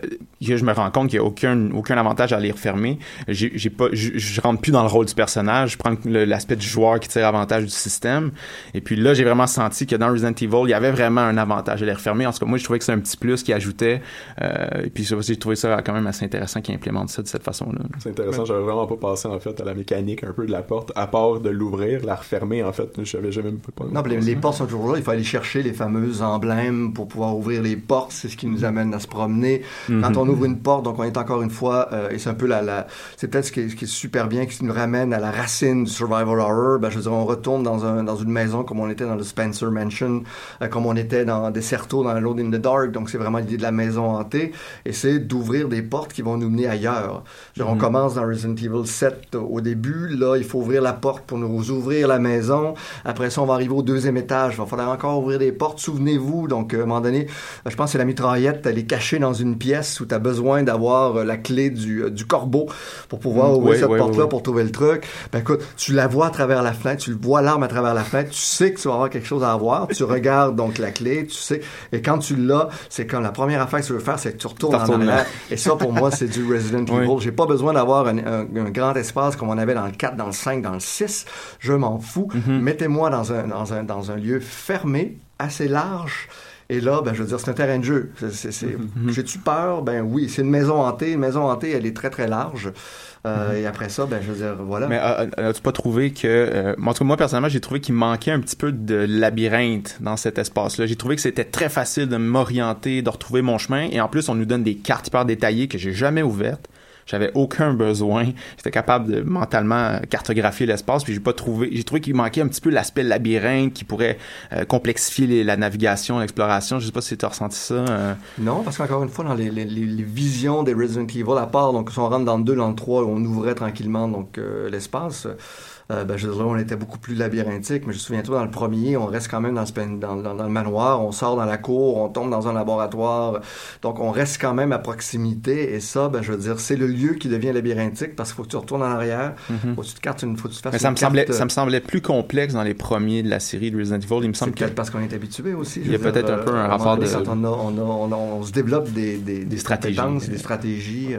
que je me rends compte qu'il n'y a aucun, aucun avantage à les refermer. J'ai j'ai pas, je, je rentre plus dans le rôle du personnage, je prends le- l'aspect du joueur qui tire avantage du système. Et puis là, j'ai vraiment senti que dans Resident Evil, il y avait vraiment un avantage à les refermer. En tout cas, moi, je trouvais que c'est un petit plus qui ajoutait. Euh, et puis, j'ai trouvé ça quand même assez intéressant qu'ils implémentent ça de cette façon-là. C'est intéressant, j'avais vraiment pas pensé en fait à la mécanique un peu de la porte, à part de l'ouvrir, la refermer en fait, je savais jamais pas. Non, les, les portes sont toujours là. Il faut aller chercher les fameux emblèmes pour pouvoir ouvrir les portes. C'est ce qui nous amène à se promener. Mhm. Quand on ouvre une porte, donc on est encore une fois, euh, et c'est un peu la, la c'est peut-être ce qui, est, ce qui est super bien, qui nous ramène à la racine du survival horror. Ben, je veux dire, on retourne dans un dans une maison comme on était dans le Spencer Mansion, euh, comme on était dans Deserto, dans Alone in the Dark. Donc c'est vraiment l'idée de la maison hantée, et c'est d'ouvrir des portes qui vont nous mener ailleurs. Je veux dire, On Mhm. commence dans Resident Evil 7 au début. Là, il faut ouvrir la porte pour nous ouvrir la maison. Après ça, on va arriver au deuxième étage. Il va falloir encore ouvrir des portes. Souvenez-vous, donc, euh, à un moment donné, je pense que c'est la mitraillette, elle est cachée dans une pièce où tu as besoin d'avoir euh, la clé du, euh, du corbeau pour pouvoir Mm, ouvrir oui, cette oui, porte-là oui, pour trouver le truc. Ben écoute, tu la vois à travers la fenêtre, tu le vois l'arme à travers la fenêtre, tu sais que tu vas avoir quelque chose à avoir. Tu regardes donc la clé, tu sais. Et quand tu l'as, c'est comme la première affaire que tu veux faire, c'est que tu retournes en arrière. Et ça, pour moi, c'est du Resident. Evil. J'ai pas besoin d'avoir un, un- un grand espace comme on avait dans le 4, dans le 5, dans le 6. Je m'en fous. Mhm. Mettez-moi dans un, dans, un, dans un lieu fermé, assez large. Et là, ben, je veux dire, c'est un terrain de jeu. C'est- Mhm. J'ai-tu peur? Ben oui, c'est une maison hantée. Une maison hantée, elle est très, très large. Euh, Et après ça, ben, je veux dire, voilà. Mais euh, euh, as-tu pas trouvé que... euh, en tout cas, moi, personnellement, j'ai trouvé qu'il manquait un petit peu de labyrinthe dans cet espace-là. J'ai trouvé que c'était très facile de m'orienter, de retrouver mon chemin. Et en plus, on nous donne des cartes hyper détaillées que j'ai jamais ouvertes. J'avais aucun besoin. J'étais capable de mentalement cartographier l'espace, puis j'ai pas trouvé. J'ai trouvé qu'il manquait un petit peu l'aspect labyrinthe qui pourrait euh, complexifier la navigation, l'exploration. Je sais pas si tu as ressenti ça. euh. Non, parce qu'encore une fois, dans les, les- les- les visions des Resident Evil, à part, donc, si on rentre dans le 2, dans le 3, on ouvrait tranquillement donc euh, l'espace. Euh, ben, je là, on était beaucoup plus labyrinthique, mais je me souviens, toi, dans le premier, on reste quand même dans, le spen- dans, dans- dans le manoir, on sort dans la cour, on tombe dans un laboratoire, donc on reste quand même à proximité, et ça, ben, je veux dire, c'est le lieu qui devient labyrinthique, parce qu'il faut que tu retournes en arrière, Mhm. faut que tu te cartes une, faut que tu fasses Mais ça une me, semblait, carte, ça me semblait plus complexe dans les premiers de la série de Resident Evil. Il me semble c'est que peut-être parce qu'on est habitué aussi. Il y a peut-être un peu un euh, rapport de- Quand on, a, on, a- on, a- on se développe des, des, des stratégies. des stratégies. euh,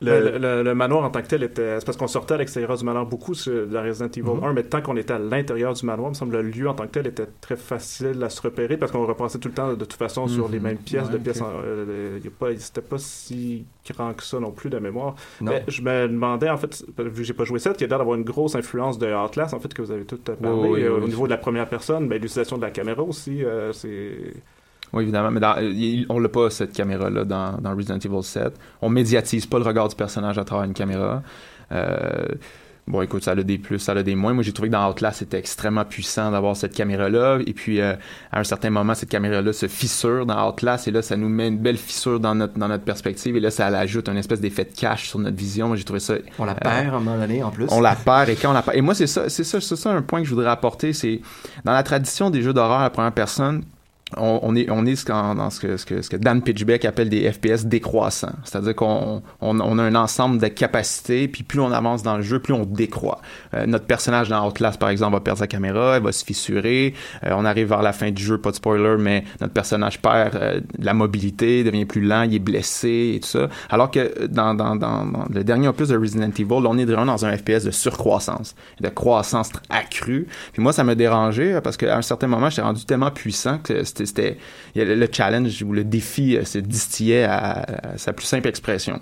Le, le- le manoir en tant que tel était. C'est parce qu'on sortait à l'extérieur du manoir beaucoup sur la Resident Evil Mhm. 1, mais tant qu'on était à l'intérieur du manoir, il me semble le lieu en tant que tel était très facile à se repérer parce qu'on repassait tout le temps de toute façon sur Mhm. les mêmes pièces, Ouais, de pièces. euh, il y a pas- C'était pas si grand que ça non plus de mémoire. Non. Mais je me demandais, en fait, vu que j'ai pas joué ça, qu'il y a d'avoir une grosse influence de Outlast, en fait, que vous avez tout parlé. Oui, oui, euh, oui, au niveau de la première personne, ben, l'utilisation de la caméra aussi, euh, c'est. Oui, évidemment, mais dans- euh, on l'a pas, cette caméra-là, dans, dans Resident Evil 7. On médiatise pas le regard du personnage à travers une caméra. Euh, bon, écoute, ça a des plus, ça a des moins. Moi, j'ai trouvé que dans Outlast, c'était extrêmement puissant d'avoir cette caméra-là. Et puis, euh, à un certain moment, cette caméra-là se fissure dans Outlast. Et là, ça nous met une belle fissure dans notre, dans notre perspective. Et là, ça ajoute un espèce d'effet de cache sur notre vision. Moi, j'ai trouvé ça... on la perd à un moment donné, en plus. on la perd et quand on la perd. Et moi, c'est ça, c'est ça, c'est ça un point que je voudrais apporter. C'est dans la tradition des jeux d'horreur à la première personne. On, on est, on est ce dans ce que, ce, que, ce que Dan Pitchbeck appelle des FPS décroissants. C'est-à-dire qu'on on, on a un ensemble de capacités, puis plus on avance dans le jeu, plus on décroît. Euh, notre personnage dans Outlast, par exemple, va perdre sa caméra, elle va se fissurer. Euh, on arrive vers la fin du jeu, pas de spoiler, mais notre personnage perd euh, la mobilité, devient plus lent, il est blessé et tout ça. Alors que dans, dans, dans, dans le dernier opus de Resident Evil, on est vraiment dans un FPS de surcroissance, de croissance accrue. Puis moi, ça m'a dérangé parce qu'à un certain moment, j'étais rendu tellement puissant que c'était, c'était le challenge ou le défi euh, se distillait à, à sa plus simple expression.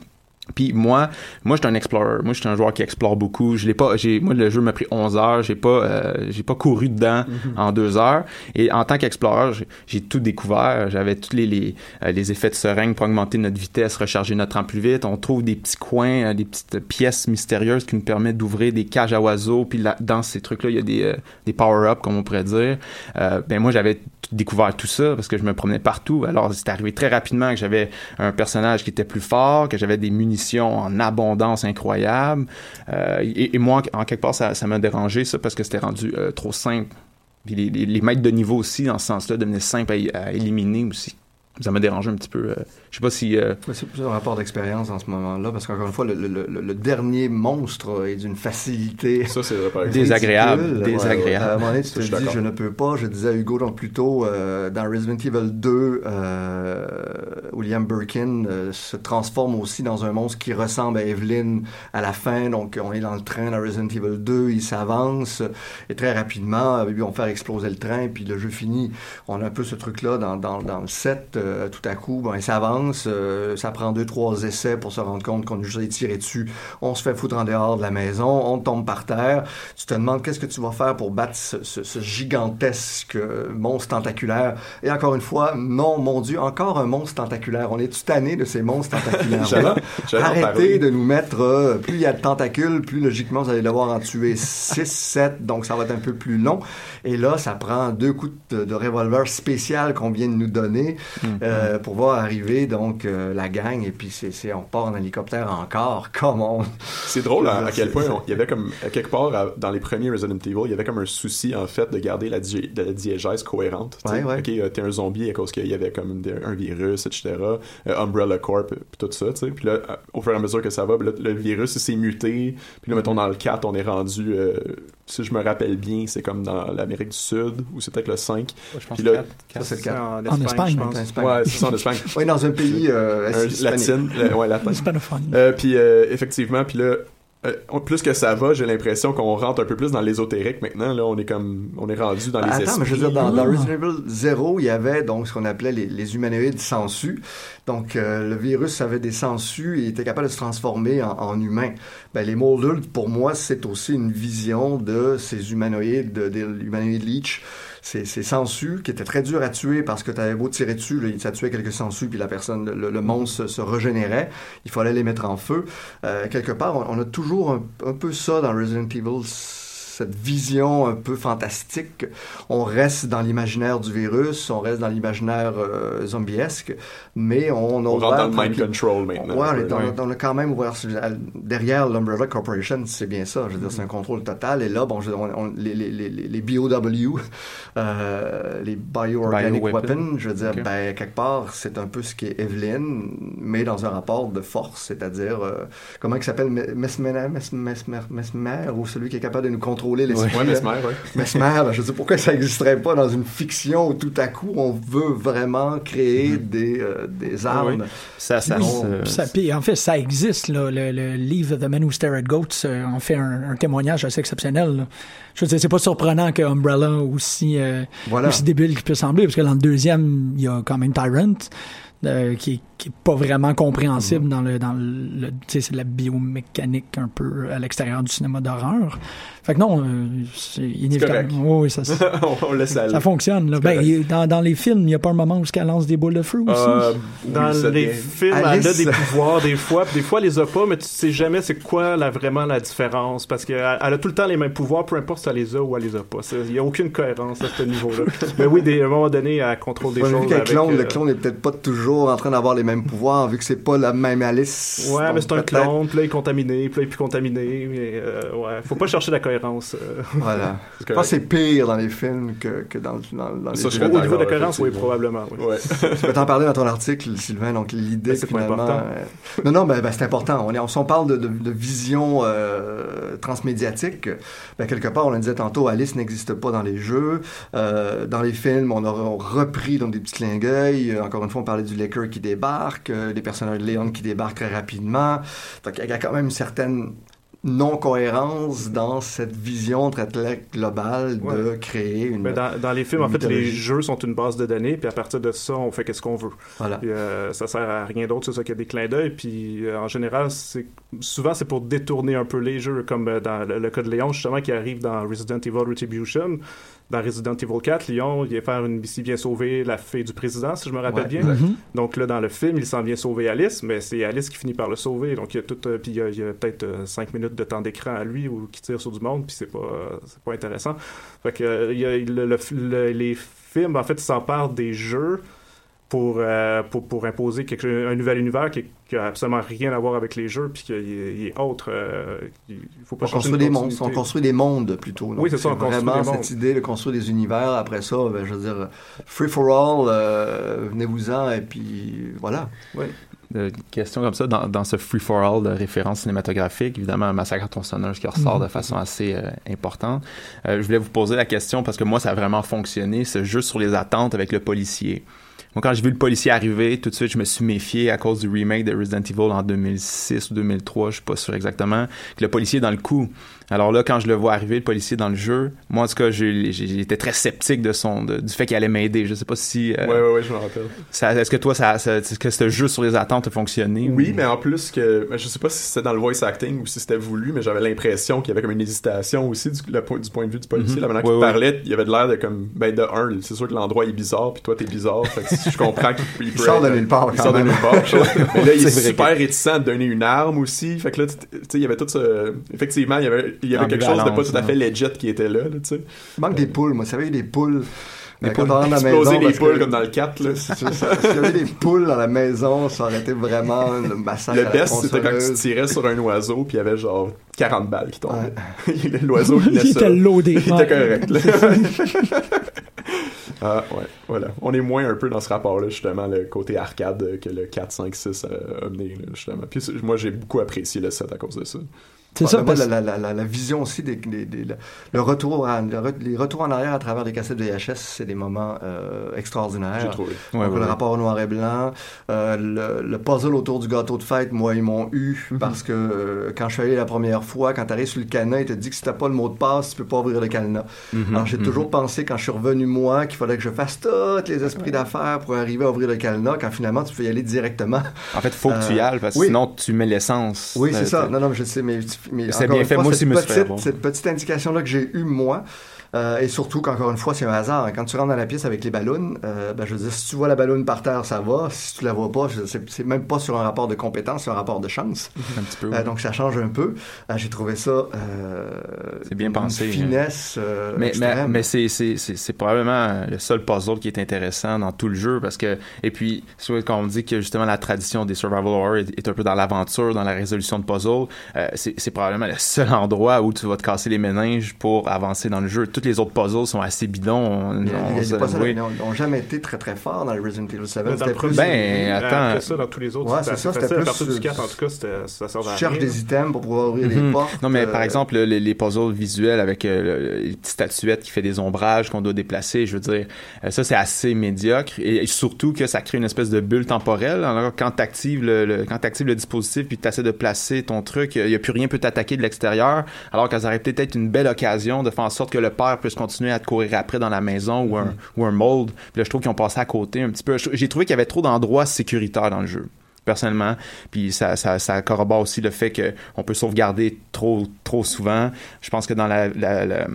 Puis moi, moi j'étais un explorer. Moi j'étais un joueur qui explore beaucoup. Je l'ai pas, j'ai, moi le jeu m'a pris 11 heures. J'ai pas, euh, j'ai pas couru dedans en deux heures. Et en tant qu'explorer, j'ai, tout découvert. J'avais tous les les, euh, les effets de seringue pour augmenter notre vitesse, recharger notre temps plus vite. On trouve des petits coins, euh, des petites pièces mystérieuses qui nous permettent d'ouvrir des cages à oiseaux. Puis là, dans ces trucs-là, il y a des, euh, des power-ups comme on pourrait dire. Euh, ben moi j'avais découvert tout ça parce que je me promenais partout. Alors c'est arrivé très rapidement que j'avais un personnage qui était plus fort, que j'avais des munitions en abondance incroyable. Euh, et, moi, en quelque part, ça, m'a dérangé ça parce que c'était rendu euh, trop simple. Les, maîtres de niveau aussi, dans ce sens-là, devenaient simples à éliminer aussi. Ça m'a dérangé un petit peu. euh, je sais pas si... euh, C'est plus un rapport d'expérience en ce moment-là, parce qu'encore une fois, le, le- le- le dernier monstre est d'une facilité. Ça, c'est. Désagréable. À un moment donné, tu te je dis, je ne peux pas. Je disais à Hugo donc plus tôt, euh, dans Resident Evil 2, euh, William Birkin euh, se transforme aussi dans un monstre qui ressemble à Evelyn à la fin. Donc, on est dans le train dans Resident Evil 2, il s'avance et très rapidement, ils vont faire exploser le train, puis le jeu finit. On a un peu ce truc-là dans, dans, dans le 7. Euh, tout à coup, bon, il s'avance, euh, ça prend deux, trois essais pour se rendre compte qu'on est juste tiré dessus. On se fait foutre en dehors de la maison, on tombe par terre. Tu te demandes qu'est-ce que tu vas faire pour battre ce, ce- ce gigantesque euh, monstre tentaculaire? Et encore une fois, non, mon Dieu, encore un monstre tentaculaire. On est tanné de ces monstres tentaculaires. J'allais- j'allais en Arrêtez de nous mettre, euh, plus il y a de tentacules, plus logiquement vous allez devoir en tuer 6, 7, donc ça va être un peu plus long. Et là, ça prend deux coups de, de revolver spécial qu'on vient de nous donner euh, pour voir arriver donc euh, la gang. Et puis c'est, on part en hélicoptère encore. Comment C'est drôle à, à quel point on- il y avait comme à quelque part à- dans les premiers Resident Evil, il y avait comme un souci en fait de garder la, di- la diégèse cohérente. Ouais, ouais. Ok, euh, t'es un zombie à cause qu'il y avait comme un virus, etc. Umbrella Corp, puis tout ça. tu sais. Puis là, au fur et à mesure que ça va, là, le virus s'est muté. Puis là, mettons dans le 4, on est rendu, si je me rappelle bien, c'est comme dans l'Amérique du Sud ou c'est peut-être le 5. je pense Puis là. Ça, c'est le cas. En En Espagne, Espagne, je pense. En Espagne. Ouais, c'est ça en Espagne. Oui, dans un pays euh, Un latine, le- ouais, latin. Hispanophonie. Euh, puis euh, effectivement, puis là, euh, plus que ça va, j'ai l'impression qu'on rentre un peu plus dans l'ésotérique maintenant. Là, on est comme, on est rendu dans les Attends, esprits. mais je veux dire, dans, dans Ah. Resident Evil 0, il y avait donc ce qu'on appelait les, les humanoïdes sensus. Donc, euh, le virus avait des sensus et était capable de se transformer en, en humain. Ben, les Molders, pour moi, c'est aussi une vision de ces humanoïdes, de, de l'humanoïde Leech. Ces, ces sangsues qui étaient très durs à tuer parce que tu avais beau tirer dessus, là, ça tuait quelques sangsues, puis la personne, le, le monstre se, se régénérait. Il fallait les mettre en feu. Euh, quelque part, on, on a toujours un, un peu ça dans Resident Evil cette vision un peu fantastique. On reste dans l'imaginaire du virus, on reste dans l'imaginaire euh, zombiesque, mais on, On rentre dans le mind control maintenant. Ouais, on est- on, a- on a quand même ouvert derrière l'Umbrella Corporation, c'est bien ça. Je veux dire, c'est un contrôle total. Et là, bon, je on- on- les, les, les, les BOW, euh, les Bioorganic Bioweapon. Weapons, je veux dire, Ok. ben, quelque part, c'est un peu ce qu'est Evelyn, mais dans un rapport de force, c'est-à-dire, euh, comment il s'appelle, Me- Mesmer, Mesmer, Mesmer, Mesmer, ou celui qui est capable de nous contrôler l'esprit. Ouais, là. Mesmer, ouais. Mesmer, je sais pourquoi ça n'existerait pas dans une fiction où tout à coup on veut vraiment créer des, euh, des armes. Ça, ça, Oui, se- ça- puis en fait, ça existe. Là, le, le Leave of the Men Who Stare at Goats euh, en fait un, un témoignage assez exceptionnel. là. Je veux dire, c'est pas surprenant que Umbrella aussi, euh, Voilà. aussi débile qu'il peut sembler, parce que dans le deuxième, il y a quand même Tyrant. Euh, qui, est- qui est pas vraiment compréhensible dans le dans le, le- tu sais c'est de la biomécanique un peu à l'extérieur du cinéma d'horreur fait que non euh, c'est inévitable correct. oui, oui, ça, ça, on laisse aller. ça fonctionne là. Ben, dans, dans les films il y a pas un moment où elle lance des boules de feu aussi Euh, Dans oui, les films, Alice. elle a des pouvoirs des fois, puis des fois elle les a pas, mais tu sais jamais c'est quoi la, vraiment la différence, parce qu'elle elle a tout le temps les mêmes pouvoirs, peu importe si elle les a ou elle les a pas. Il y a aucune cohérence à ce niveau-là. mais oui, des, à un moment donné, elle contrôle des choses avec... clone, euh, le clone est peut-être pas toujours en train d'avoir les mêmes pouvoirs, vu que c'est pas la même Alice. Ouais, mais c'est un clone, puis là il est contaminé, puis là il est plus contaminé, mais euh, ouais, faut pas chercher la cohérence. euh. Voilà. C'est Je pense que c'est pire dans les films que, que dans, dans, dans les Ça, serais Au niveau de la cohérence, oui, probablement. oui. Ouais. Tu peux t'en parler dans ton article, Sylvain. Donc, l'idée, Ben, finalement. important. euh, Non, non, ben, ben, c'est important. On, est, on s'en parle de, de, de vision euh, transmédiatique. Ben, quelque part, on le disait tantôt, Alice n'existe pas dans les jeux. Euh, dans les films, on a on repris donc, des petits clins d'œil. Encore une fois, on parlait du Laker qui débarque, euh, des personnages de Léon qui débarquent très rapidement. Donc, il y a quand même une certaine non-cohérence dans cette vision très, globale de créer une. Mais dans, dans les films, en fait, les jeux sont une base de données, puis à partir de ça, on fait qu'est-ce qu'on veut. Voilà. Puis, euh, ça sert à rien d'autre, c'est ça qu'il y a des clins d'œil. Puis euh, en général, c'est souvent c'est pour détourner un peu les jeux, comme euh, dans le, le cas de Léon justement qui arrive dans Resident Evil Retribution. Dans Resident Evil 4, Léon il vient faire une il vient sauver la fille du président, si je me rappelle Ouais, bien. Mhm. Donc là, dans le film, il s'en vient sauver Alice, mais c'est Alice qui finit par le sauver. Donc il y a tout, euh, puis il y a, peut-être 5 minutes de temps d'écran à lui ou qui tire sur du monde, puis c'est pas, euh, c'est pas intéressant. Fait que euh, il y a le- le- le- les films, en fait, s'emparent des jeux pour, euh, pour, pour imposer quelque, un nouvel univers qui, qui a absolument rien à voir avec les jeux, puis qu'il est, il est autre. euh, il faut pas On construit des monstres, on construit des mondes plutôt. Donc, Oui, c'est ça, on construit vraiment des mondes. cette idée de construire des univers. Après ça, ben, je veux dire, free for all, euh, venez-vous-en et puis voilà. de questions comme ça dans, dans ce free-for-all de références cinématographiques. Évidemment, Massacre à tronçonneuse qui ressort de façon assez euh, importante. Euh, je voulais vous poser la question parce que moi, ça a vraiment fonctionné, ce jeu sur les attentes avec le policier. Moi, quand j'ai vu le policier arriver, tout de suite, je me suis méfié à cause du remake de Resident Evil en 2006 ou 2003, je suis pas sûr exactement, que le policier est dans le coup. Alors là, quand je le vois arriver, le policier dans le jeu, moi, en tout cas, j'étais très sceptique de son, de- du fait qu'il allait m'aider. Je sais pas si... euh, Ouais, ouais, ouais, je me rappelle. Est-ce que toi, ça, ça- est-ce que ce jeu sur les attentes a fonctionné? Oui, ou- mais en plus que ben, je sais pas si c'était dans le voice acting ou si c'était voulu, mais j'avais l'impression qu'il y avait comme une hésitation aussi du, le point- du point de vue du policier. Mhm. La manière Ouais, qu'il ouais. parlait, il y avait de l'air de comme ben de un, c'est sûr que l'endroit est bizarre, puis toi t'es bizarre. fait que je comprends qu'il il peut sort de nulle part, Il quand sort de même. nulle part. mais là, il est, super réticent à donner une arme aussi. Fait que là, tu sais, il y avait tout ce. Effectivement, il y avait, il y avait quelque chose de pas tout à fait legit qui était là, là tu sais. Il manque des poules, moi. Vous savez, des poules. Des euh, poules. dans la maison, parce poules que- comme dans le 4, là. S'il y avait des poules dans la maison, ça aurait été vraiment le massacre. Le best, c'était quand tu tirais sur un oiseau, puis il y avait genre 40 balles qui tombaient. L'oiseau, il, Il était ça. loadé. Il Ouais. était correct. là. ah, ouais, voilà. On est moins un peu dans ce rapport-là, justement, le côté arcade que le 4, 5, 6 a amené, justement. Puis moi, j'ai beaucoup apprécié le set à cause de ça. C'est ça, moi, parce- la, la, la, la vision aussi, des, des- des- le- le retour en- le re- les retours en arrière à travers des cassettes VHS, c'est des moments euh, extraordinaires. J'ai trouvé. Donc, Ouais, le ouais. rapport au noir et blanc, euh, le, le puzzle autour du gâteau de fête, moi, ils m'ont eu parce que euh, quand je suis allé la première fois, quand tu arrives sur le cadenas, il te dit que si t'as pas le mot de passe, tu peux pas ouvrir le cadenas. Mhm, Alors, j'ai mhm. toujours pensé, quand je suis revenu, moi, qu'il fallait que je fasse tous les esprits d'affaires pour arriver à ouvrir le cadenas, quand finalement, tu peux y aller directement. En fait, faut que tu y Euh, ailles parce que oui. sinon tu mets l'essence. Oui, Euh, c'est ça. t'es- Non, non, mais je sais, mais, mais encore bien une fait. fois, Moi aussi, cette me petite, avoir. cette petite indication-là que j'ai eue, moi, Euh, et surtout qu'encore une fois, c'est un hasard. Quand tu rentres dans la pièce avec les ballons, euh, ben, je veux dire, si tu vois la ballonne par terre, ça va. Si tu la vois pas, c'est même pas sur un rapport de compétence, c'est un rapport de chance. Un petit peu, Euh, donc ça change un peu. J'ai trouvé ça. C'est bien une pensé. hein. Finesse. mais mais, mais c'est, probablement le seul puzzle qui est intéressant dans tout le jeu parce que et puis quand on dit que justement la tradition des survival horror est, est un peu dans l'aventure dans la résolution de puzzles euh, c'est, c'est probablement le seul endroit où tu vas te casser les méninges pour avancer dans le jeu toutes les autres puzzles sont assez bidons puzzles qui n'ont jamais été très très forts dans le Resident Evil 7. Dans le C'était plus- Ben, attends. Après ça, dans tous les autres, Ouais, c'était c'est ça, c'était. À plus, partir euh, du 4, en tout cas, ça sert à Tu cherches des items pour pouvoir ouvrir les Mhm. portes. Non, mais par euh, exemple, les, les puzzles visuels avec euh, le- les petites statuettes qui fait des ombrages qu'on doit déplacer, je veux dire, euh, ça c'est assez médiocre et, et surtout que ça crée une espèce de bulle temporelle. Alors quand t'actives le, le quand le dispositif puis tu de placer ton truc, il y a plus rien peut t'attaquer de l'extérieur. Alors que ça aurait peut-être une belle occasion de faire en sorte que le père puisse continuer à te courir après dans la maison ou un ou un mold. Puis là, je trouve qu'ils ont passé à côté un petit peu. J'ai trouvé qu'il y avait trop d'endroits sécuritaires dans le jeu personnellement. Puis ça, ça, ça corrobore aussi le fait qu'on peut sauvegarder trop, trop souvent. Je pense que dans la, la- la-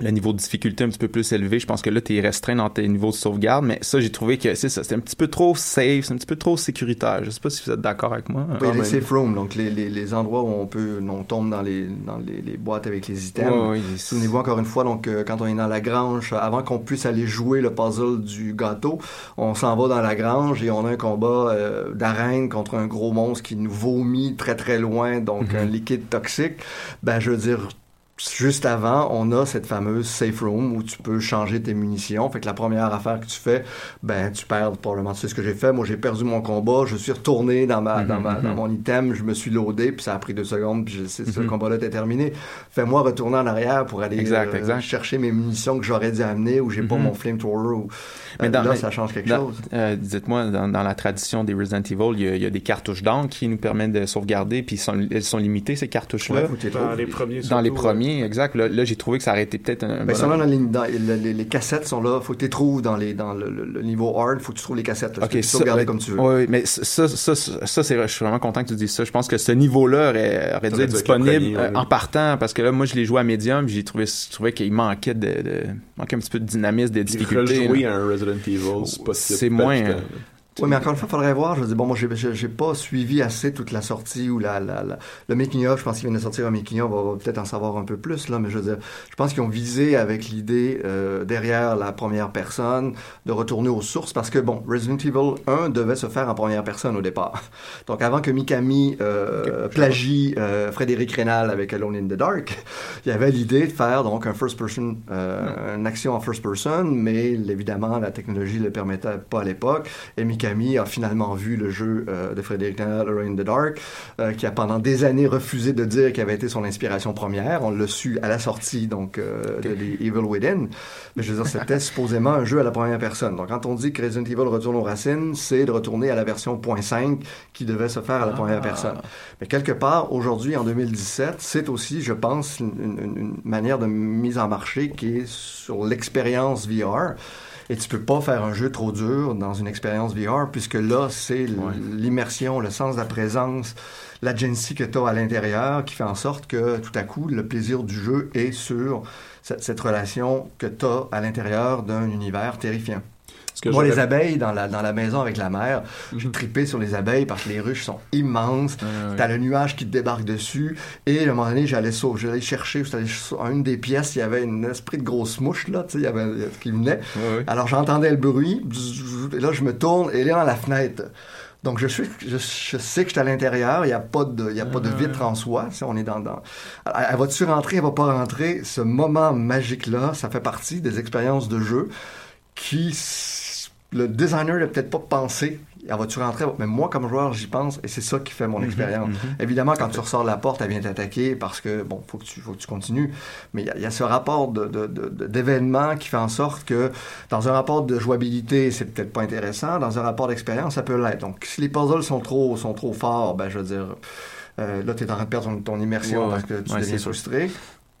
le niveau de difficulté un petit peu plus élevé, je pense que là, tu es restreint dans tes niveaux de sauvegarde. Mais ça, j'ai trouvé que c'est ça. C'était un petit peu trop safe, c'est un petit peu trop sécuritaire. Je sais pas si vous êtes d'accord avec moi. Oui, Ah, les safe rooms, donc les, les, les endroits où on peut, on tombe dans les, dans les, les boîtes avec les items. Ouais, il- Souvenez-vous encore une fois, donc euh, quand on est dans la grange, avant qu'on puisse aller jouer le puzzle du gâteau, on s'en va dans la grange et on a un combat euh, d'arène contre un gros monstre qui nous vomit très très loin, donc Mhm. un liquide toxique. Ben, je veux dire, juste avant, on a cette fameuse safe room où tu peux changer tes munitions. Fait que la première affaire que tu fais, ben tu perds probablement. Tu sais ce que j'ai fait. Moi, j'ai perdu mon combat. Je suis retourné dans ma, dans, ma- Mhm, dans mhm. mon item. Je me suis loadé, puis ça a pris deux secondes. Puis je sais, ce Mhm. combat-là était terminé. Fais-moi retourner en arrière pour aller Exact, euh, exact. chercher mes munitions que j'aurais dû amener ou j'ai pas Mhm. mon flamethrower. Ou... Mais Euh, dans- là, mais ça change quelque dans- chose. euh, Dites-moi, dans, dans la tradition des Resident Evil, il y a, il y a des cartouches d'encre qui nous permettent de sauvegarder, puis elles sont limitées, ces cartouches-là? Ouais, Dans les premiers, Dans les surtout, exact. Là, là, j'ai trouvé que ça aurait été peut-être un. Ben, bon- ils sont là dans les, dans- les, les- les cassettes sont là. Faut que tu les trouves dans, les, dans le, le- le niveau hard. Faut que tu trouves les cassettes. Là, tu peux ça, ouais, comme tu veux. ouais, mais ça, ça, ça, je suis vraiment content que tu dises ça. Je pense que ce niveau-là aurait, aurait dû être disponible premier, euh, en partant, parce que là, moi, je l'ai joué à médium, j'ai trouvé, je trouvais qu'il manquait de, de- manquait un petit peu de dynamisme, de Puis difficulté. rejouer là. à un Resident Evil, c'est pas si C'est moins. Oui, mais encore une fois, il faudrait voir. Je dis, bon, moi, j'ai, pas suivi assez toute la sortie ou la, la, la- le making-of. Je pense qu'il vient de sortir un making-of. On va, va peut-être en savoir un peu plus, là. Mais je veux dire, je pense qu'ils ont visé avec l'idée, euh, derrière la première personne, de retourner aux sources. Parce que, bon, Resident Evil 1 devait se faire en première personne au départ. Donc, avant que Mikami euh, plagie euh, Frédéric Rénal avec Alone in the Dark, il y avait l'idée de faire, donc, un first person, euh, une action en first person. Mais, évidemment, la technologie ne le permettait pas à l'époque. Et Mikami a finalement vu le jeu euh, de Frédéric Rénal, Alone in the Dark, euh, qui a pendant des années refusé de dire qu'il avait été son inspiration première. On l'a su à la sortie, donc, euh, de The Evil Within. Mais je veux dire, c'était supposément un jeu à la première personne. Donc, quand on dit que Resident Evil retourne aux racines, c'est de retourner à la version .5 qui devait se faire à la première personne. Mais quelque part, aujourd'hui, en 2017, c'est aussi, je pense, une, une- une manière de mise en marché qui est sur l'expérience VR. Et tu peux pas faire un jeu trop dur dans une expérience VR, puisque là, c'est l'immersion, le sens de la présence, l'agency que tu as à l'intérieur qui fait en sorte que tout à coup, le plaisir du jeu est sur cette, cette relation que tu as à l'intérieur d'un univers terrifiant. Que Moi, les abeilles dans la, dans la maison avec la mère, j'ai trippé sur les abeilles parce que les ruches sont immenses. T'as le nuage qui te débarque dessus. Et à un moment donné, j'allais sauver, j'allais chercher, j'allais sur une des pièces, il y avait une esprit de grosse mouche, là, tu sais, il y avait qui venait. Alors j'entendais le bruit, et là je me tourne, et elle est dans la fenêtre. Donc je, suis, je, je sais que je suis à l'intérieur, il n'y a pas de, il y a pas de vitre en soi, si on est dans, dans... Elle, va-tu rentrer, elle va pas rentrer? Ce moment magique-là, ça fait partie des expériences de jeu qui, le designer n'a peut-être pas pensé. Elle va-tu rentrer? Mais moi, comme joueur, j'y pense et c'est ça qui fait mon Mhm, expérience. mhm. Évidemment, quand tu ressors de la porte, elle vient t'attaquer parce que, bon, faut que tu, faut que tu continues. Mais il y y, a ce rapport de, de, de- de- d'événements qui fait en sorte que, dans un rapport de jouabilité, c'est peut-être pas intéressant. Dans un rapport d'expérience, ça peut l'être. Donc, si les puzzles sont trop, sont trop forts, ben, je veux dire, euh, là, tu es en train de perdre ton, ton immersion Ouais, parce que tu ouais, deviens c'est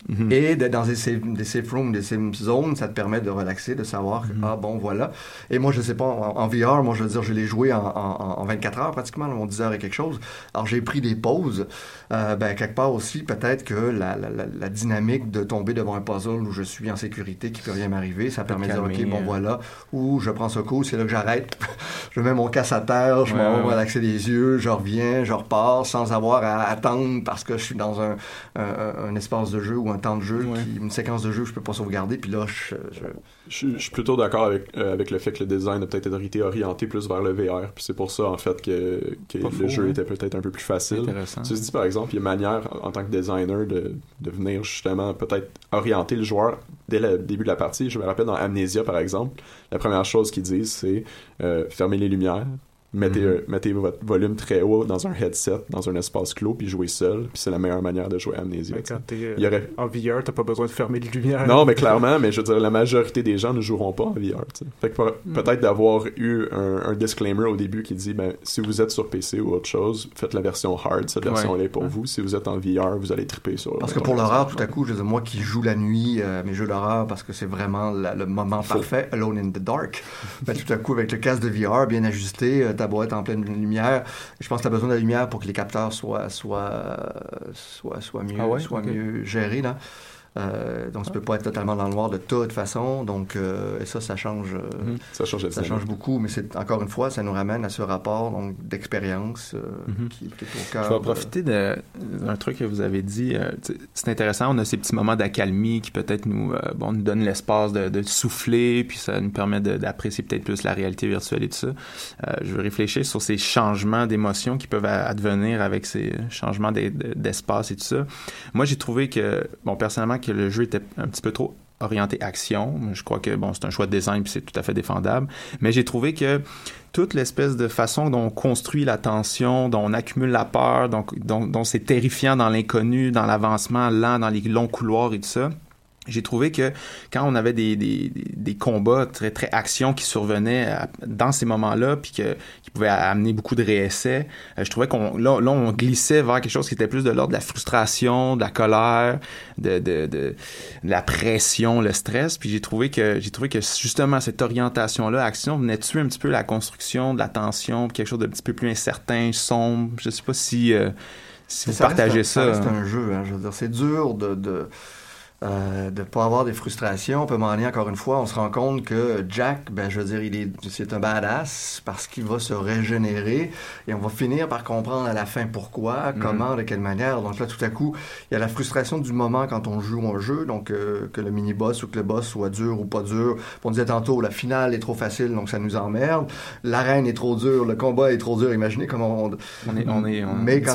Mhm. Et d'être dans des safe, des safe rooms, des safe zones, ça te permet de relaxer, de savoir que, Mhm. ah bon, voilà. Et moi, je sais pas, en, en VR, moi, je veux dire, je l'ai joué en, en, en 24 heures pratiquement, en 10 heures et quelque chose. Alors, j'ai pris des pauses. Euh, ben, quelque part aussi, peut-être que la, la, la, la dynamique de tomber devant un puzzle où je suis en sécurité, qui peut rien m'arriver, ça permet de dire, OK, bon, euh. voilà. Ou je prends ce coup, c'est là que j'arrête. je mets mon casse à terre, je Ouais, m'en ouais, vais ouais. relaxer les yeux, je reviens, je repars sans avoir à attendre parce que je suis dans un, un, un espace de jeu ou un temps de jeu, qui, une séquence de jeu que je peux pas sauvegarder, puis là, je... je- Je, suis- je suis plutôt d'accord avec, euh, avec le fait que le design a peut-être été orienté plus vers le VR. Puis c'est pour ça, en fait, que, que le faux, jeu hein. était peut-être un peu plus facile. Tu dis, par exemple, il y a une manière, en tant que designer, de, de venir justement peut-être orienter le joueur dès le début de la partie. Je me rappelle dans Amnesia, par exemple, la première chose qu'ils disent, c'est euh, fermer les lumières. Mettez, Mhm. mettez votre volume très haut dans un headset, dans un espace clos, puis jouez seul. Puis c'est la meilleure manière de jouer à Amnesia. Mais quand t'es euh, Il y aurait en VR, t'as pas besoin de fermer les lumières. non, mais clairement, mais je veux dire, la majorité des gens ne joueront pas en VR. Fait que Mm. peut-être d'avoir eu un, un disclaimer au début qui dit, ben, si vous êtes sur PC ou autre chose, faites la version hard, cette Ouais. version-là est pour Ouais. vous. Si vous êtes en VR, vous allez triper sur Parce que pour l'horreur, tout à coup, je veux dire, moi qui joue la nuit, euh, mes jeux d'horreur, parce que c'est vraiment la- le moment parfait, Alone in the Dark, ben, tout à coup, avec le casque de VR bien ajusté, euh, ta boîte en pleine lumière, je pense que tu as besoin de la lumière pour que les capteurs soient, soient, soient, soient mieux, Ah ouais? soient mieux gérés. Là. Euh, donc, tu peux pas être totalement dans le noir de toute façon. Donc, euh, et ça, ça change, euh, Mhm. Ça change ça change beaucoup. Mais c'est encore une fois, ça nous ramène à ce rapport donc d'expérience euh, Mhm. qui, qui est au cœur. Je vais profiter de- d'un truc que vous avez dit. euh, c'est intéressant, on a ces petits moments d'accalmie qui peut-être nous, euh, bon, nous donnent l'espace de, de souffler, puis ça nous permet de- d'apprécier peut-être plus la réalité virtuelle et tout ça. Euh, je veux réfléchir sur ces changements d'émotions qui peuvent advenir avec ces changements d'e- de- d'espace et tout ça. Moi, j'ai trouvé que, bon, personnellement, que le jeu était un petit peu trop orienté action. Je crois que bon, c'est un choix de design puis c'est tout à fait défendable. Mais j'ai trouvé que toute l'espèce de façon dont on construit la tension, dont on accumule la peur, dont, dont c'est terrifiant dans l'inconnu, dans l'avancement lent, dans les longs couloirs et tout ça. J'ai trouvé que quand on avait des, des, des- combats très très action qui survenaient à- dans ces moments-là, puis que, qui pouvaient amener beaucoup de réessais, euh, je trouvais qu'on là, là on glissait vers quelque chose qui était plus de l'ordre de la frustration, de la colère, de, de, de, de la pression, le stress. Puis j'ai trouvé que j'ai trouvé que justement cette orientation-là, action, venait tuer un petit peu la construction de la tension, quelque chose de un petit peu plus incertain, sombre. Je sais pas si euh, si vous Ça reste partagez un- ça. reste un jeu, hein, je veux dire, c'est dur de de euh, de pas avoir des frustrations. On peut m'en aller encore une fois. On se rend compte que Jack, ben je veux dire, il est c'est un badass parce qu'il va se régénérer et on va finir par comprendre à la fin pourquoi, Mhm. comment, de quelle manière. Donc là, tout à coup, il y a la frustration du moment quand on joue un jeu, donc euh, que le mini boss ou que le boss soit dur ou pas dur. On disait tantôt, la finale est trop facile, donc ça nous emmerde. L'arène est trop dure, le combat est trop dur. Imaginez comment on, On est- on est- on- mais quand,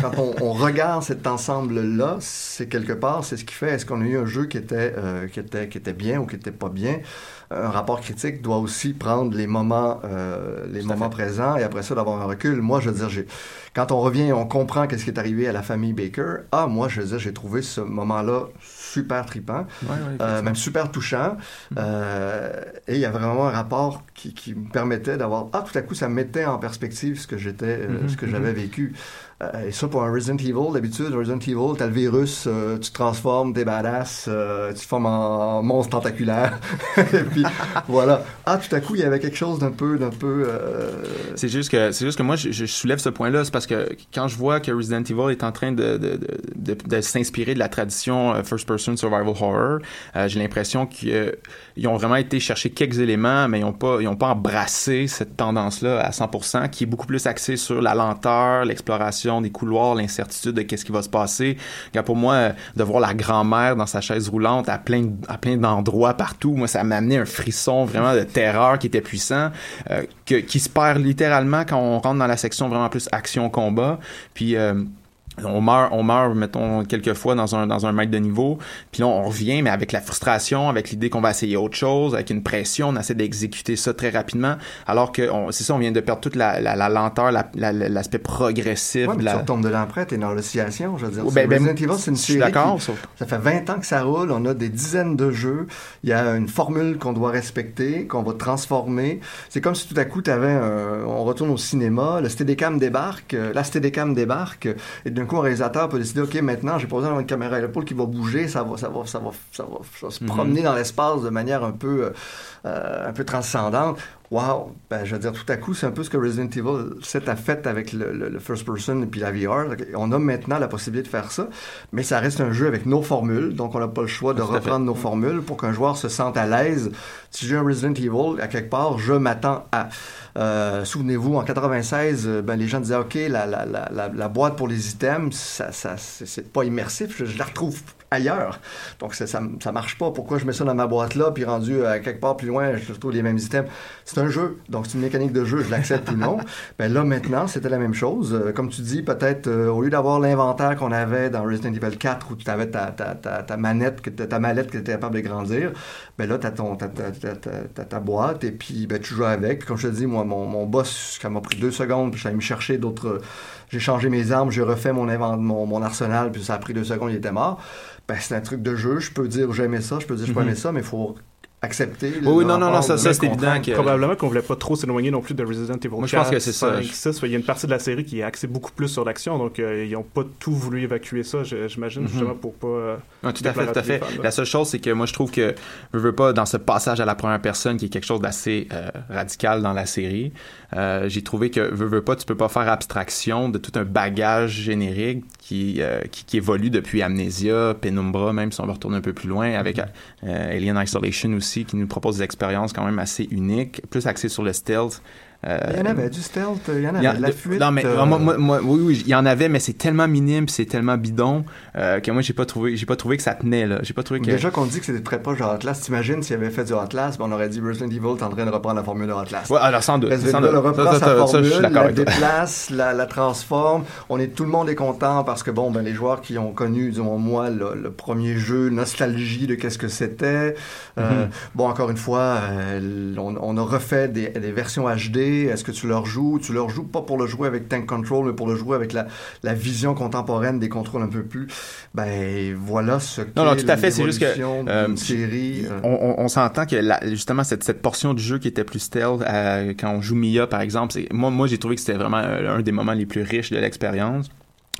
quand on, on regarde cet ensemble-là, c'est quelque part, c'est ce qui fait, est-ce qu'on a eu un jeu qui était, euh, qui était, qui était bien ou qui était pas bien? Un rapport critique doit aussi prendre les moments, euh, les moments présents et après ça d'avoir un recul. Moi, je veux dire, j'ai, quand on revient et on comprend qu'est-ce qui est arrivé à la famille Baker, ah, moi, je veux dire, j'ai trouvé ce moment-là super tripant, Ouais, ouais, euh, même super touchant. Euh, et il y a vraiment un rapport qui, qui me permettait d'avoir, ah, tout à coup, ça mettait en perspective ce que j'étais, Mhm, ce que j'avais mhm. vécu. Euh, et ça, pour un Resident Evil, d'habitude, Resident Evil, t'as le virus, euh, tu te transformes, t'es badass, euh, tu te formes en, monstre tentaculaire. et puis, voilà. Ah, tout à coup, il y avait quelque chose d'un peu, d'un peu... C'est juste que juste que moi je, soulève ce point-là, c'est parce que quand je vois que Resident Evil est en train de de, de, s'inspirer de la tradition euh, first person survival horror, j'ai l'impression qu'ils ont vraiment été chercher quelques éléments, mais ils ont pas pas embrassé cette tendance-là à 100%, qui est beaucoup plus axée sur la lenteur, l'exploration des couloirs, l'incertitude de qu'est-ce qui va se passer. Regarde, pour moi, de voir la grand-mère dans sa chaise roulante à plein à plein d'endroits partout, moi ça m'a amené un frisson vraiment de terreur qui était puissant, euh, que, qui se perd littéralement quand on rentre dans la section vraiment plus action-combat. Puis euh, on meurt, on meurt, mettons, quelques fois dans un, dans un mètre de niveau. Puis là, on revient, mais avec la frustration, avec l'idée qu'on va essayer autre chose, avec une pression, on essaie d'exécuter ça très rapidement. Alors que, on- c'est ça, on vient de perdre toute la, la, la lenteur, la- la- l'aspect progressif. Ouais, de mais la... tu retombes de l'après, t'es dans l'oscillation, je veux dire. Oh, ben, ben, c'est une série d'accord, qui- sauf- Ça fait 20 ans que ça roule, on a des dizaines de jeux, il y a une formule qu'on doit respecter, qu'on va transformer. C'est comme si tout à coup, t'avais un... on retourne au cinéma, le Steadicam débarque, euh, la Steadicam débarque, et d'un coup, un réalisateur peut décider, OK, maintenant, j'ai pas besoin d'avoir une caméra à l'épaule qui va bouger, ça va, ça va, ça va, ça va, ça va se Mhm. promener dans l'espace de manière un peu, euh, un peu transcendante. Wow! Ben, je veux dire, tout à coup, c'est un peu ce que Resident Evil 7 a fait avec le, le- le first person et puis la VR. On a maintenant la possibilité de faire ça, mais ça reste un jeu avec nos formules, donc on n'a pas le choix de Tout reprendre nos formules pour qu'un joueur se sente à l'aise. Si j'ai un Resident Evil, à quelque part, je m'attends à. Euh, Souvenez-vous, en 96, euh, ben, les gens disaient, OK, la, la, la, la, boîte pour les items, ça, ça, c'est pas immersif, je la retrouve ailleurs. Donc, ça, ça, ça marche pas. Pourquoi je mets ça dans ma boîte là, puis rendu à quelque part plus loin, je retrouve les mêmes items? C'est un jeu, donc c'est une mécanique de jeu, je l'accepte ou non. Ben là, maintenant, c'était la même chose. Euh, comme tu dis, peut-être, euh, au lieu d'avoir l'inventaire qu'on avait dans Resident Evil 4, où tu avais ta, ta, ta, ta manette, que, ta mallette que tu étais capable de grandir, ben là, tu as, ta, ta, ta, ta, ta boîte, et puis ben, tu joues avec. Comme je te dis, moi, mon, mon boss, ça m'a pris deux secondes, puis j'allais me chercher d'autres... J'ai changé mes armes, j'ai refait mon, invent, mon, mon arsenal, puis ça a pris deux secondes, il était mort. Ben, c'est un truc de jeu. Je peux dire j'aimais ça, je peux dire je peux Mhm. aimer ça, mais il faut accepter. Oui, non, non, non, ça- ça, c'est évident que- Probablement qu'on voulait pas trop s'éloigner non plus de Resident Evil Moi, je pense que c'est ça. 5, 6. Il y a une partie de la série qui est axée beaucoup plus sur l'action, donc euh, ils ont pas tout voulu évacuer ça, je- j'imagine, Mhm. justement pour pas. euh, Ouais, tout à fait, tout à fait. fans. La seule chose, c'est que moi, je trouve que, je veux pas, dans ce passage à la première personne, qui est quelque chose d'assez euh, radical dans la série, euh, j'ai trouvé que, veux, veux pas, tu peux pas faire abstraction de tout un bagage générique qui, euh, qui, qui évolue depuis Amnesia, Penumbra, même si on va retourner un peu plus loin, avec euh, Alien Isolation aussi, qui nous propose des expériences quand même assez uniques, plus axées sur le stealth. Euh, Il y en avait du stealth, il y en y avait en- de la fuite. Non, mais euh, moi, moi- moi- oui, oui, il y en avait, mais c'est tellement minime, c'est tellement bidon euh, que moi, j'ai pas trouvé, j'ai pas trouvé que ça tenait là. J'ai pas trouvé que. Déjà qu'on dit que c'était très proche de Atlas, t'imagines s'il avait fait du Atlas, ben on aurait dit Resident Evil est en train de reprendre la formule de Atlas. Ouais, alors sans doute. Resident Evil reprend Ça, ça, sa ça, ça, je formule, suis d'accord la déplace, la, la transforme. On est, tout le monde est content parce que bon, ben les joueurs qui ont connu, disons moi, le, le premier jeu, nostalgie de qu'est-ce que c'était. Euh, Mhm. Bon, encore une fois, euh, on, on a refait des, des versions HD. Est-ce que tu leur joues? Tu leur joues pas pour le jouer avec Tank Control, mais pour le jouer avec la, la vision contemporaine des contrôles un peu plus. Ben voilà ce Non, non, qu'est tout à fait. C'est juste que euh, série. euh, on, on- on s'entend que la- justement cette, cette portion du jeu qui était plus stealth, euh, quand on joue Mia par exemple, moi, moi j'ai trouvé que c'était vraiment euh, un des moments les plus riches de l'expérience.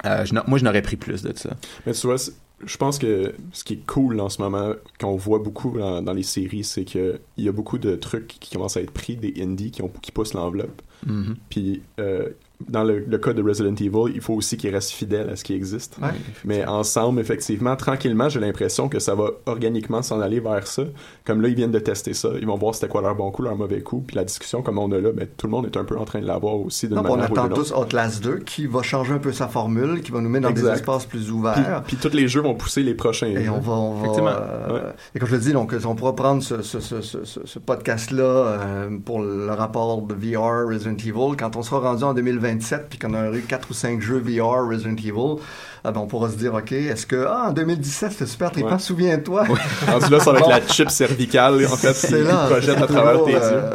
Euh, je moi, je n'aurais pris plus de ça. Mais tu vois, je pense que ce qui est cool en ce moment, qu'on voit beaucoup dans, dans les séries, c'est que il y a beaucoup de trucs qui commencent à être pris des indies qui, ont, qui poussent l'enveloppe. Mhm. Puis euh, dans le, le cas de Resident Evil, il faut aussi qu'ils restent fidèles à ce qui existe. Ouais. Mais ensemble, effectivement, tranquillement, j'ai l'impression que ça va organiquement s'en aller vers ça. Comme là, ils viennent de tester ça. Ils vont voir c'était quoi leur bon coup, leur mauvais coup. Puis la discussion, comme on a là, ben, tout le monde est un peu en train de l'avoir aussi Non, on attend tous. Outlast 2 qui va changer un peu sa formule, qui va nous mettre dans des espaces plus Puis, ouverts. puis tous les jeux vont pousser les prochains. Et jeux. on va, on va, Effectivement. euh, Ouais. et comme je le dis, donc, on pourra prendre ce, ce, ce, ce, ce- ce podcast-là euh, pour le rapport de VR Resident Evil. Quand on sera rendu en 2027 puis qu'on aura eu 4 ou 5 jeux VR Resident Evil, ah ben, on pourra se dire, OK, est-ce que, ah, en 2017, c'était super trippant, Ouais. souviens-toi? Rendu là, ça va être Bon. la chip cervicale, en fait, qui C'est là. projette à travers tes yeux. euh,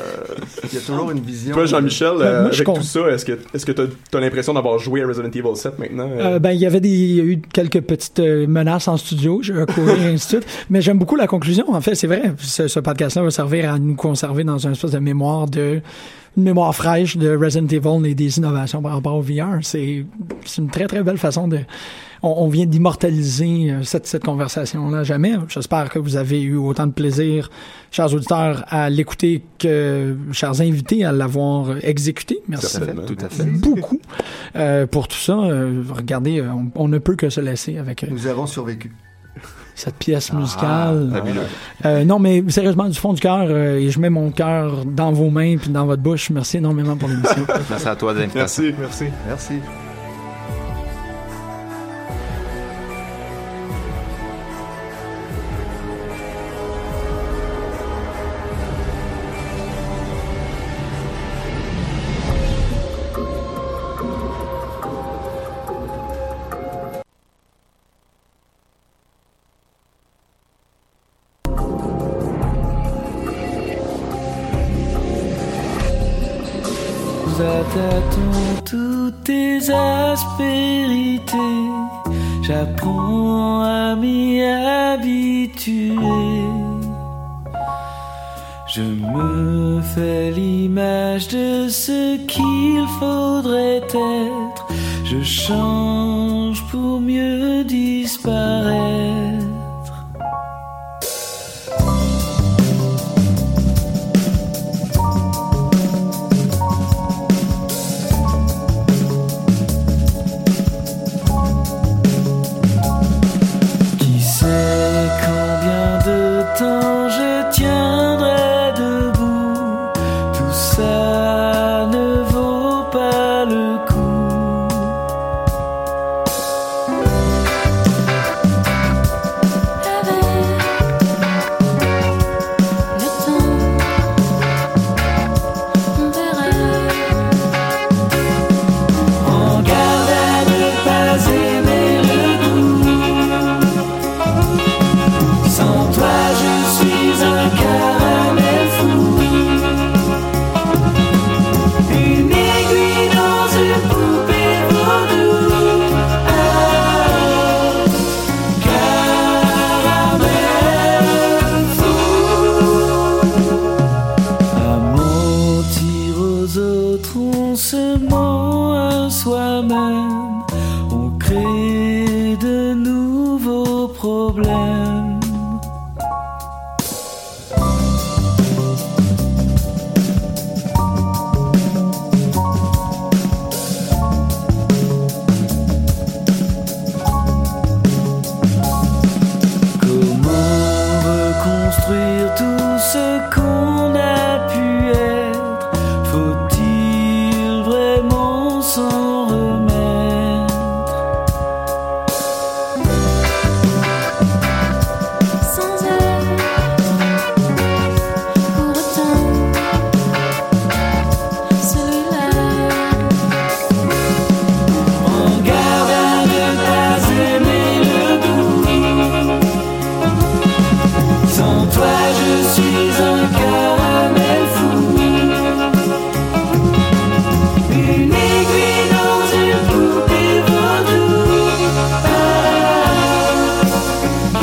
Il y a toujours une vision. Toi, Jean-Michel, euh, moi, avec tout ça, est-ce que est-ce que t'as as, l'impression d'avoir joué à Resident Evil 7 maintenant euh? Euh, ben, il y avait des, il y a eu quelques petites menaces en studio, j'ai et ainsi de suite. Mais j'aime beaucoup la conclusion. En fait, c'est vrai. Ce, ce podcast-là va servir à nous conserver dans une espèce de mémoire de, une mémoire fraîche de Resident Evil et des innovations par rapport au VR. C'est, c'est une très, très belle façon de, on, on vient d'immortaliser euh, cette, cette conversation-là jamais. J'espère que vous avez eu autant de plaisir, chers auditeurs, à l'écouter que chers invités à l'avoir exécuté. Merci Certainement. Tout à fait. beaucoup euh, pour tout ça. Euh, regardez, on, on ne peut que se laisser avec euh, Nous avons survécu. cette pièce musicale. Ah. Euh, non, mais sérieusement, du fond du cœur, euh, et je mets mon cœur dans vos mains puis dans votre bouche. Merci énormément pour l'émission. Merci à toi l'invitation. Merci. Merci. Merci.